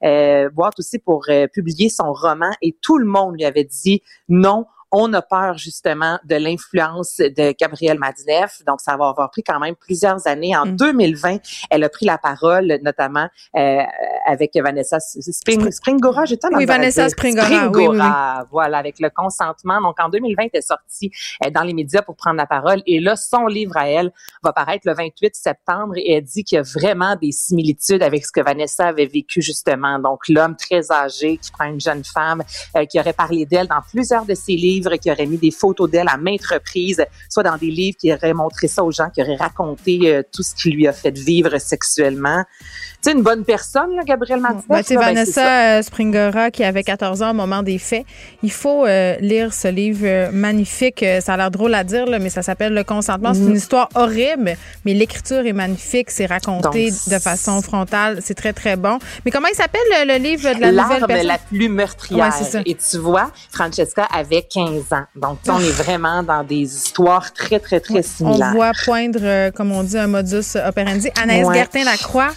euh, boîtes aussi pour euh, publier son roman et tout le monde lui avait dit non. On a peur justement de l'influence de Gabriel Madineff. Donc, ça va avoir pris quand même plusieurs années. En 2020, elle a pris la parole, notamment euh, avec Vanessa Spring, Springora. De Oui, Vanessa dire. Springora, oui, oui, oui. Springora, voilà, avec le consentement. Donc, en 2020, elle est sortie euh, dans les médias pour prendre la parole. Et là, son livre à elle va paraître le 28 septembre et elle dit qu'il y a vraiment des similitudes avec ce que Vanessa avait vécu justement. Donc, l'homme très âgé qui prend une jeune femme, euh, qui aurait parlé d'elle dans plusieurs de ses livres, qui aurait mis des photos d'elle à maintes reprises, soit dans des livres qui auraient montré ça aux gens, qui auraient raconté euh, tout ce qui lui a fait vivre sexuellement. Sais, une bonne personne, là, Gabrielle Martinez. Ben, là, ben. Vanessa euh, Springora, qui avait 14 ans au moment des faits, il faut euh, lire ce livre euh, magnifique. Ça a l'air drôle à dire, là, mais ça s'appelle Le consentement. C'est une histoire horrible, mais l'écriture est magnifique. C'est raconté Donc, de façon frontale. C'est très, très bon. Mais comment il s'appelle le, le livre de la nouvelle personne? la plus meurtrière. Ouais, c'est ça. Et tu vois, Francesca avait 15 ans. Donc, on est vraiment dans des histoires très, très, très On similaires. voit poindre, euh, comme on dit, un modus operandi. Anaïs Ouais. Gertin-Lacroix,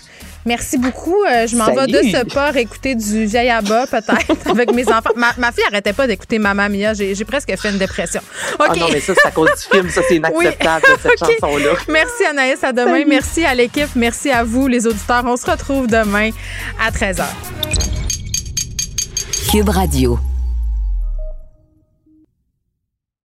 merci beaucoup. Euh, je m'en vais de ce pas écouter du vieil abat, peut-être, [LAUGHS] avec mes enfants. Ma, ma fille arrêtait pas d'écouter Mamma Mia. J'ai presque fait une dépression. OK. Ah non, mais ça, c'est à cause du film. Ça, c'est [LAUGHS] inacceptable, cette [LAUGHS] OK. chanson-là. Merci Anaïs, à demain. Salut. Merci à l'équipe. Merci à vous, les auditeurs. On se retrouve demain à 13h. Cube Radio.